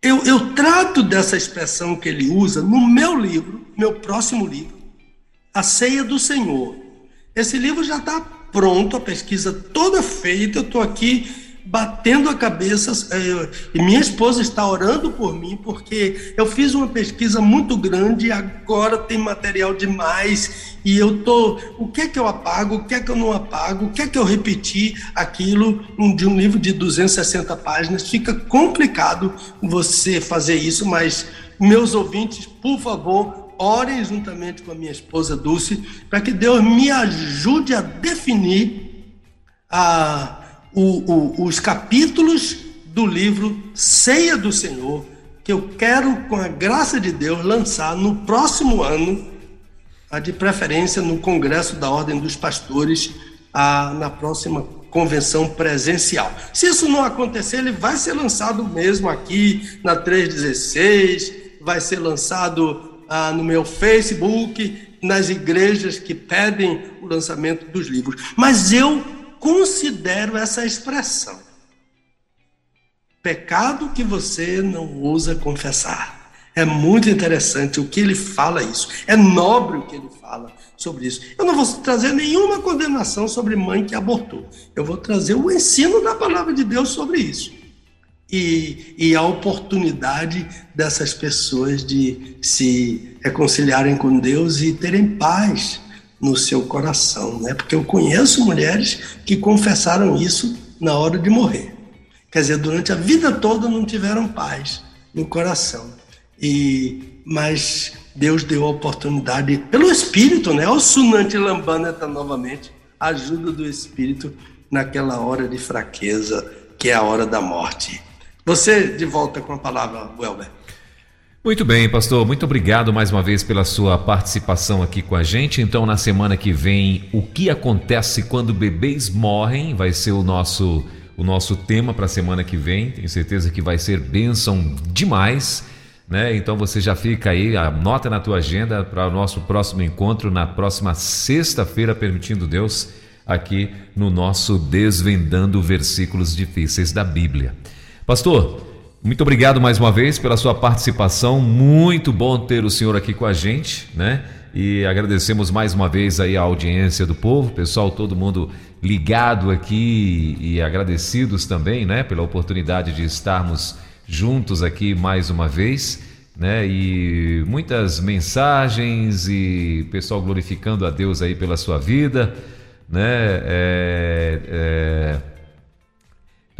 Eu, eu trato dessa expressão que ele usa no meu livro, meu próximo livro, A Ceia do Senhor. Esse livro já está pronto, a pesquisa toda feita, eu estou aqui batendo a cabeça. É, e minha esposa está orando por mim, porque eu fiz uma pesquisa muito grande agora tem material demais. E eu tô. O que é que eu apago? O que é que eu não apago? O que é que eu repeti aquilo de um livro de 260 páginas? Fica complicado você fazer isso, mas meus ouvintes, por favor, orem juntamente com a minha esposa Dulce, para que Deus me ajude a definir a o, o, os capítulos do livro Ceia do Senhor, que eu quero, com a graça de Deus, lançar no próximo ano, de preferência no Congresso da Ordem dos Pastores, a, na próxima convenção presencial. Se isso não acontecer, ele vai ser lançado mesmo aqui na 316, vai ser lançado ah, no meu Facebook, nas igrejas que pedem o lançamento dos livros. Mas eu considero essa expressão. Pecado que você não ousa confessar. É muito interessante o que ele fala isso. É nobre o que ele fala sobre isso. Eu não vou trazer nenhuma condenação sobre mãe que abortou. Eu vou trazer o ensino da palavra de Deus sobre isso. E, e a oportunidade dessas pessoas de se reconciliarem com Deus e terem paz no seu coração, né? Porque eu conheço mulheres que confessaram isso na hora de morrer. Quer dizer, durante a vida toda não tiveram paz no coração. E mas Deus deu a oportunidade pelo Espírito, né? O Sunante Lambaneta novamente, ajuda do Espírito naquela hora de fraqueza, que é a hora da morte. Você de volta com a palavra, Welber. Muito bem, pastor. Muito obrigado mais uma vez pela sua participação aqui com a gente. Então, na semana que vem, o que acontece quando bebês morrem vai ser o nosso o nosso tema para a semana que vem. Tenho certeza que vai ser bênção demais, né? Então você já fica aí, anota na tua agenda para o nosso próximo encontro na próxima sexta-feira, permitindo Deus, aqui no nosso Desvendando Versículos Difíceis da Bíblia. Pastor, muito obrigado mais uma vez pela sua participação. Muito bom ter o senhor aqui com a gente, né? E agradecemos mais uma vez aí a audiência do povo, pessoal, todo mundo ligado aqui e agradecidos também, né, pela oportunidade de estarmos juntos aqui mais uma vez, né? E muitas mensagens e pessoal glorificando a Deus aí pela sua vida, né? É, é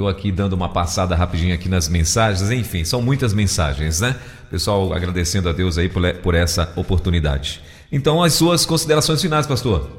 Estou aqui dando uma passada rapidinho aqui nas mensagens, enfim, são muitas mensagens, né? Pessoal agradecendo a Deus aí por, por essa oportunidade. Então, as suas considerações finais, pastor.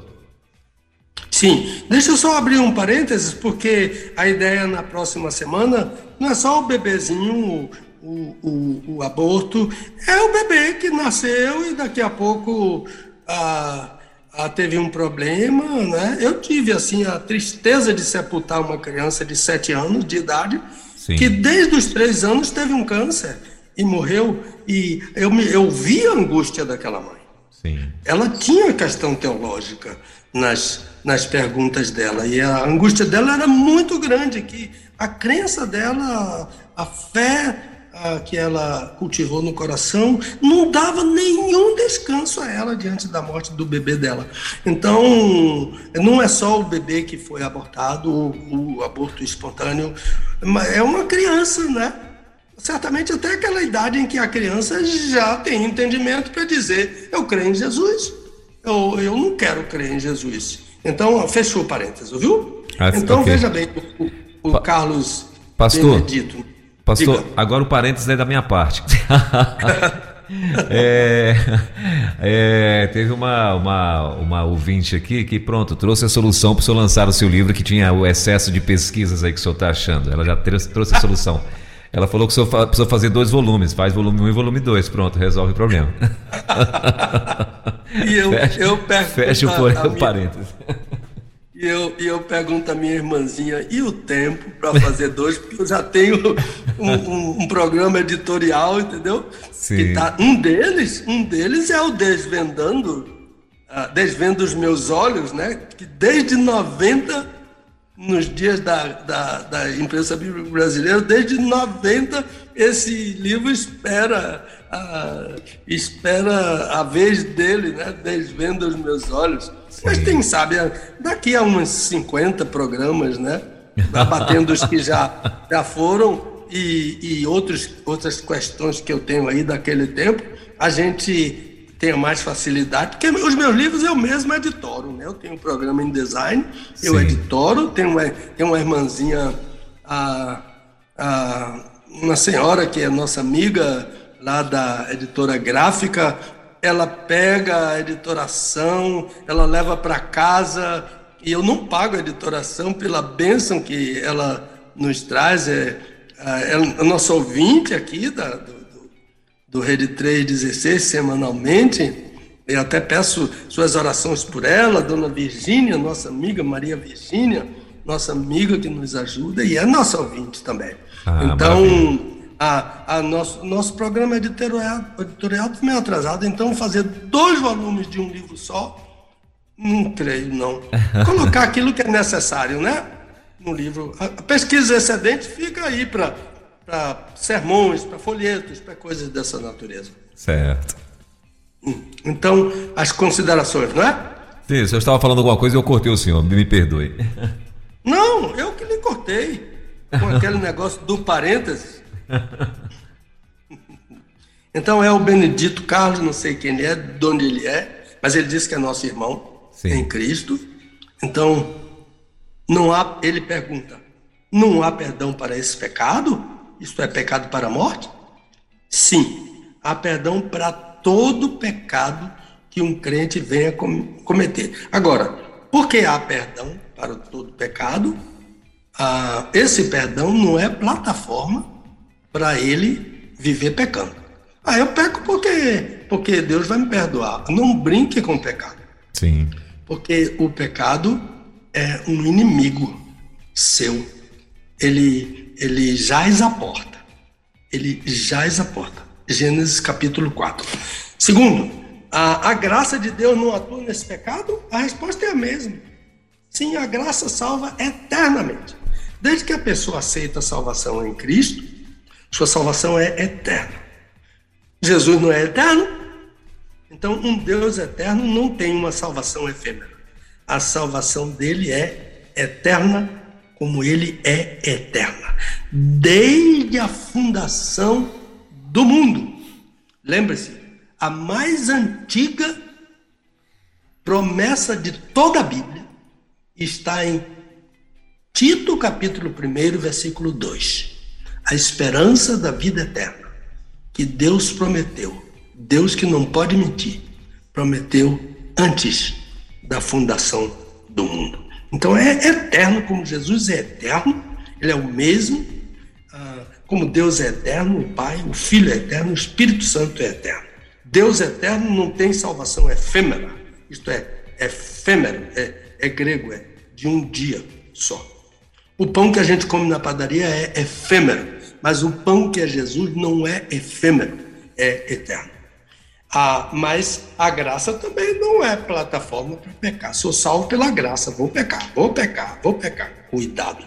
Sim, deixa eu só abrir um parênteses, porque a ideia na próxima semana não é só o bebezinho, o, o, o aborto, é o bebê que nasceu e daqui a pouco. Ah, ah, teve um problema, né? Eu tive assim a tristeza de sepultar uma criança de 7 anos de idade, Sim. que desde os 3 anos teve um câncer. e morreu, e eu, me, eu vi a angústia daquela mãe. Sim. Ela tinha questão teológica nas, nas perguntas dela, e a angústia dela era muito grande, que a crença dela, a fé a, que ela cultivou no coração, não dava nenhum descanso a ela diante da morte do bebê dela. Então, não é só o bebê que foi abortado, o, o aborto espontâneo, é uma criança, né? Certamente até aquela idade em que a criança já tem entendimento para dizer: eu creio em Jesus, eu, eu não quero crer em Jesus. Então, fechou o parênteses, viu? Ah, então, okay. veja bem, o, o Carlos Pastor, Benedito. Pastor, Diga. agora o parênteses é da minha parte. é, é, teve uma, uma, uma ouvinte aqui que, pronto, trouxe a solução para o senhor lançar o seu livro que tinha o excesso de pesquisas aí que o senhor está achando. Ela já trouxe, a solução. Ela falou que o senhor precisa fazer dois volumes, faz volume 1 um e volume 2, pronto, resolve o problema. e eu, fecha, eu fecha o, o parênteses. E eu, e eu pergunto à minha irmãzinha, e o tempo para fazer dois? Porque eu já tenho um, um, um programa editorial, entendeu? Sim. Tá, um deles, um deles é o Desvendando, uh, Desvendo os Meus Olhos, né? Que desde 90, nos dias da, da, da imprensa bíblica brasileira, desde 90, esse livro espera, uh, espera a vez dele, né? Desvendo os Meus Olhos. Mas quem sabe, daqui a uns 50 programas, né? Batendo os que já, já foram e, e outros, outras questões que eu tenho aí daquele tempo, a gente tenha mais facilidade, porque os meus livros eu mesmo editoro, né? Eu tenho um programa em design, Sim. eu editoro, tenho uma, tenho uma irmãzinha, a, a, uma senhora que é nossa amiga lá da editora gráfica, ela pega a editoração, ela leva para casa, e eu não pago a editoração pela bênção que ela nos traz. É, é, é nosso ouvinte aqui da, do, do Rede 316, semanalmente. Eu até peço suas orações por ela, Dona Virgínia, nossa amiga Maria Virgínia, nossa amiga que nos ajuda e é nossa ouvinte também. Ah, então, maravilha a, a nosso, nosso programa editorial, editorial tá meio atrasado, então fazer dois volumes de um livro só, não creio, não. Colocar aquilo que é necessário, né? No livro. A, a pesquisa excedente fica aí para sermões, para folhetos, para coisas dessa natureza. Certo. Hum, então, as considerações, não é? Sim, o senhor estava falando alguma coisa e eu cortei o senhor, me perdoe. Não, eu que lhe cortei. Com aquele negócio do parênteses. então é o Benedito Carlos, não sei quem ele é, de onde ele é, mas ele disse que é nosso irmão Sim. em Cristo. Então, não há, ele pergunta: não há perdão para esse pecado? Isto é pecado para a morte? Sim, há perdão para todo pecado que um crente venha cometer. Agora, por que há perdão para todo pecado? Ah, esse perdão não é plataforma para ele viver pecando. Ah, eu peco porque, porque Deus vai me perdoar. Não brinque com o pecado. Sim. Porque o pecado é um inimigo seu. Ele, ele jaz a porta. Ele jaz a porta. Gênesis capítulo 4. Segundo, a, a graça de Deus não atua nesse pecado? A resposta é a mesma. Sim, a graça salva eternamente. Desde que a pessoa aceita a salvação em Cristo, sua salvação é eterna. Jesus não é eterno? Então, um Deus eterno não tem uma salvação efêmera. A salvação dele é eterna, como ele é eterna. Desde a fundação do mundo. Lembre-se, a mais antiga promessa de toda a Bíblia está em Tito, capítulo 1, versículo 2 a esperança da vida eterna que Deus prometeu, Deus que não pode mentir, prometeu antes da fundação do mundo. Então é eterno, como Jesus é eterno, Ele é o mesmo, ah, como Deus é eterno, o Pai, o Filho é eterno, o Espírito Santo é eterno. Deus eterno não tem salvação efêmera, isto é, efêmero, é, é grego, é de um dia só. O pão que a gente come na padaria é efêmero, Mas o pão que é Jesus não é efêmero, é eterno. Ah, mas a graça também não é plataforma para pecar. Sou salvo pela graça, vou pecar, vou pecar, vou pecar. Cuidado.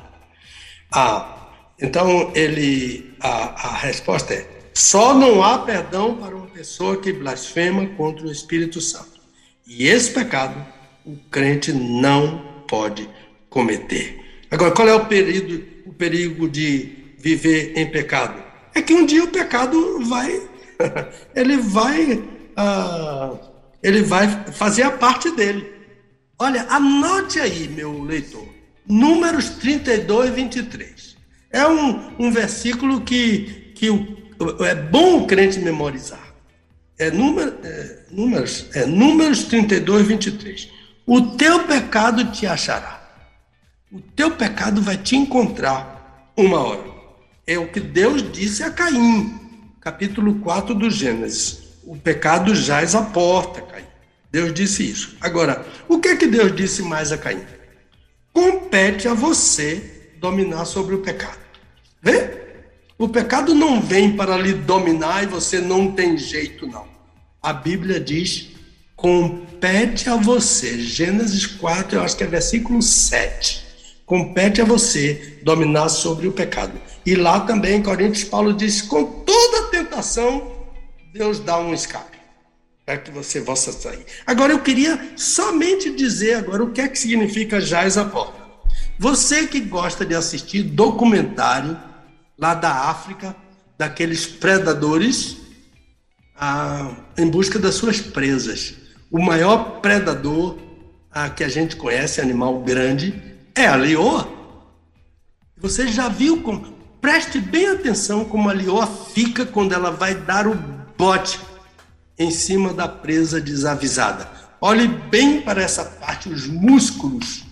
Ah, então ele, a, a resposta é: só não há perdão para uma pessoa que blasfema contra o Espírito Santo. E esse pecado o crente não pode cometer. Agora, qual é o perigo, o perigo de viver em pecado? É que um dia o pecado vai, ele vai, uh, ele vai fazer a parte dele. Olha, anote aí, meu leitor, Números 32, 23. É um, um versículo que, que o, é bom o crente memorizar. É, número, é, números, é Números 32, 23. O teu pecado te achará. O teu pecado vai te encontrar uma hora. É o que Deus disse a Caim, capítulo 4 do Gênesis. O pecado jaz à porta, Caim. Deus disse isso. Agora, o que é que Deus disse mais a Caim? Compete a você dominar sobre o pecado. Vê? O pecado não vem para lhe dominar e você não tem jeito, não. A Bíblia diz compete a você. Gênesis 4, eu acho que é versículo 7. Compete a você dominar sobre o pecado. E lá também, em Coríntios, Paulo diz: com toda tentação, Deus dá um escape para que você possa sair. Agora, eu queria somente dizer agora o que é que significa jaz a porta. Você que gosta de assistir documentário lá da África, daqueles predadores ah, em busca das suas presas. O maior predador ah, que a gente conhece, animal grande, é a leoa. Você já viu como. Preste bem atenção como a leoa fica quando ela vai dar o bote em cima da presa desavisada. Olhe bem para essa parte, os músculos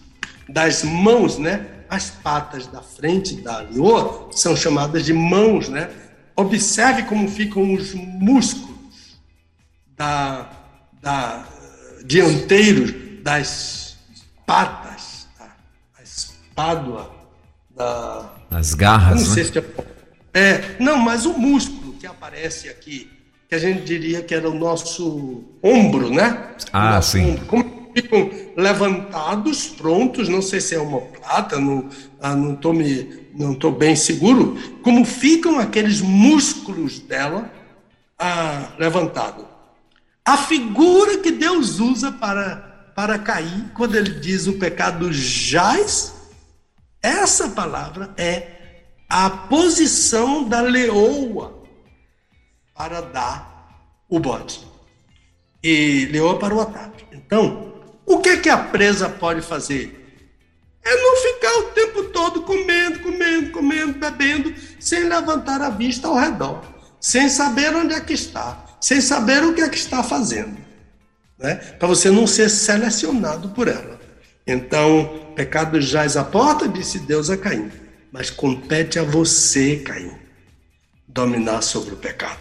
das mãos, né? As patas da frente da leoa são chamadas de mãos, né? Observe como ficam os músculos da, da dianteiros das patas, da, a espádua, da. As garras. Não sei né? se é, é, não, mas o músculo que aparece aqui, que a gente diria que era o nosso ombro, né? Ah, sim. Ombro. Como ficam levantados, prontos, não sei se é uma plata, não, ah, não estou me, não tô bem seguro, como ficam aqueles músculos dela ah, levantados. A figura que Deus usa para, para cair, quando ele diz o pecado jaz, essa palavra é a posição da leoa para dar o bote. E leoa para o ataque. Então, o que, é que a presa pode fazer? É não ficar o tempo todo comendo, comendo, comendo, bebendo, sem levantar a vista ao redor, sem saber onde é que está sem saber o que é que está fazendo, né? para você não ser selecionado por ela. Então, pecado jaz à porta, disse Deus a Caim, mas compete a você, Caim, dominar sobre o pecado.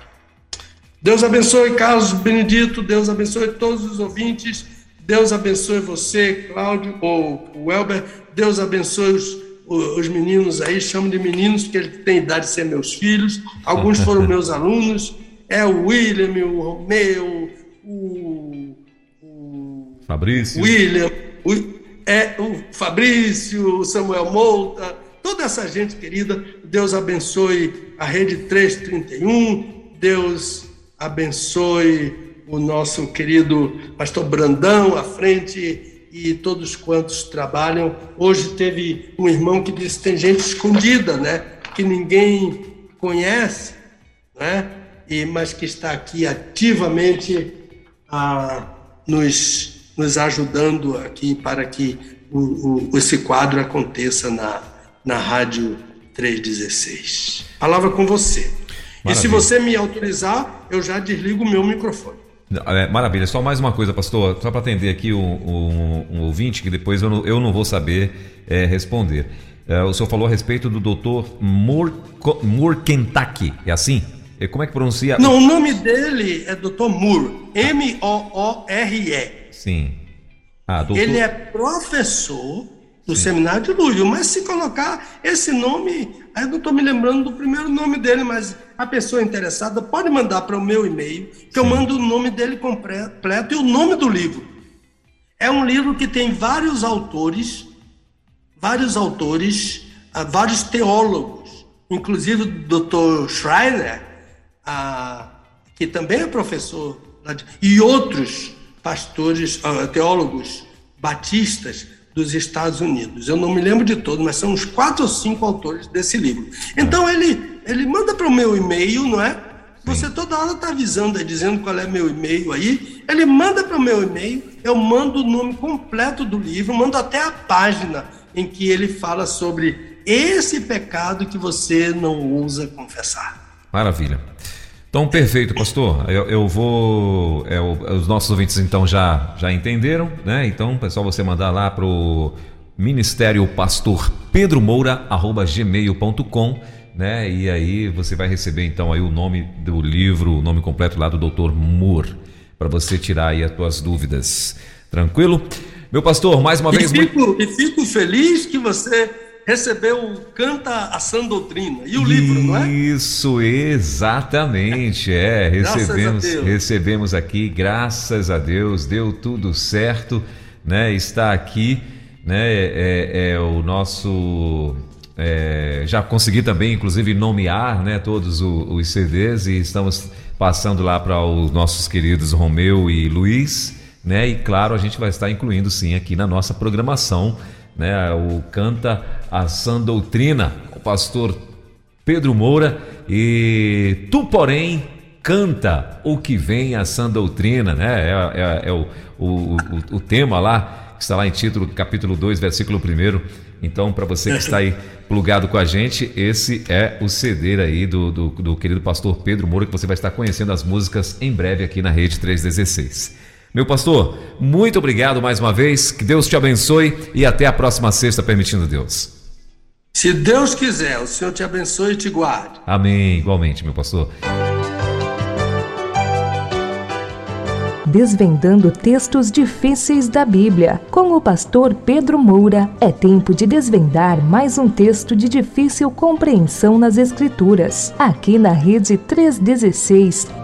Deus abençoe Carlos Benedito, Deus abençoe todos os ouvintes, Deus abençoe você, Cláudio, ou o Elber, Deus abençoe os, os meninos aí, chamo de meninos, porque eles têm idade de ser meus filhos, alguns foram meus alunos, é o William, o Romeu, o, o Fabrício. William, o, é o Fabrício, o Samuel Mouta, toda essa gente querida. Deus abençoe a Rede 331, Deus abençoe o nosso querido pastor Brandão à frente e todos quantos trabalham. Hoje teve um irmão que disse tem gente escondida, né? Que ninguém conhece, né? e, mas que está aqui ativamente a, nos, nos ajudando aqui para que o, o, esse quadro aconteça na, na Rádio 316. Palavra com você. Maravilha. E se você me autorizar, eu já desligo o meu microfone. É, maravilha, só mais uma coisa, pastor, só para atender aqui um, um, um, ouvinte que depois eu não, eu não vou saber é, responder. É, o senhor falou a respeito do doutor Kentucky, é assim? Como é que pronuncia? Não, o nome dele é Dr. Moore. M-O-O-R-E. Sim. Ah, doutor... Ele é professor do Sim. Seminário de Lúvio. Mas se colocar esse nome, aí eu não estou me lembrando do primeiro nome dele, mas a pessoa interessada pode mandar para o meu e-mail, que Sim. eu mando o nome dele completo e o nome do livro. É um livro que tem vários autores, vários autores, uh, vários teólogos, inclusive o Dr. Schreiner, uh, que também é professor, e outros pastores, uh, teólogos batistas dos Estados Unidos. Eu não me lembro de todos, mas são uns quatro ou cinco autores desse livro. Então ele, ele manda para o meu e-mail, não é? Você toda hora está avisando aí, dizendo qual é meu e-mail aí. Ele manda para o meu e-mail, eu mando o nome completo do livro, mando até a página em que ele fala sobre esse pecado que você não ousa confessar. Maravilha. Então, perfeito, pastor. Eu, eu vou. É, os nossos ouvintes então já, já entenderam, né? Então, pessoal, você mandar lá para o Ministério Pastor Pedro Moura, arroba gmail.com, né? E aí você vai receber então aí o nome do livro, o nome completo lá do Dr. Moore, para você tirar aí as suas dúvidas. Tranquilo? Meu pastor, mais uma e vez. Fico, muito... E fico feliz que você recebeu Canta a Sã Doutrina e o livro, não é? Isso, exatamente. É, recebemos, recebemos aqui, graças a Deus, deu tudo certo, né? Está aqui, né? É, é o nosso. É, já consegui também, inclusive, nomear né, todos os, os CDs e estamos passando lá para os nossos queridos Romeu e Luiz, né? E claro, a gente vai estar incluindo sim aqui na nossa programação né, o Canta a Sã Doutrina, o pastor Pedro Moura, e tu, porém, canta o que vem a Sã Doutrina, né? É, é, é o, o, o, o, tema lá, que está lá em título, capítulo 2, versículo 1. Então, para você que está aí plugado com a gente, esse é o CD aí do, do, do querido pastor Pedro Moura, que você vai estar conhecendo as músicas em breve aqui na Rede 316. Meu pastor, muito obrigado mais uma vez, que Deus te abençoe e até a próxima sexta, permitindo Deus. Se Deus quiser, o Senhor te abençoe e te guarde. Amém, igualmente, meu pastor. Desvendando textos difíceis da Bíblia. Com o pastor Pedro Moura, é tempo de desvendar mais um texto de difícil compreensão nas Escrituras. Aqui na Rede 316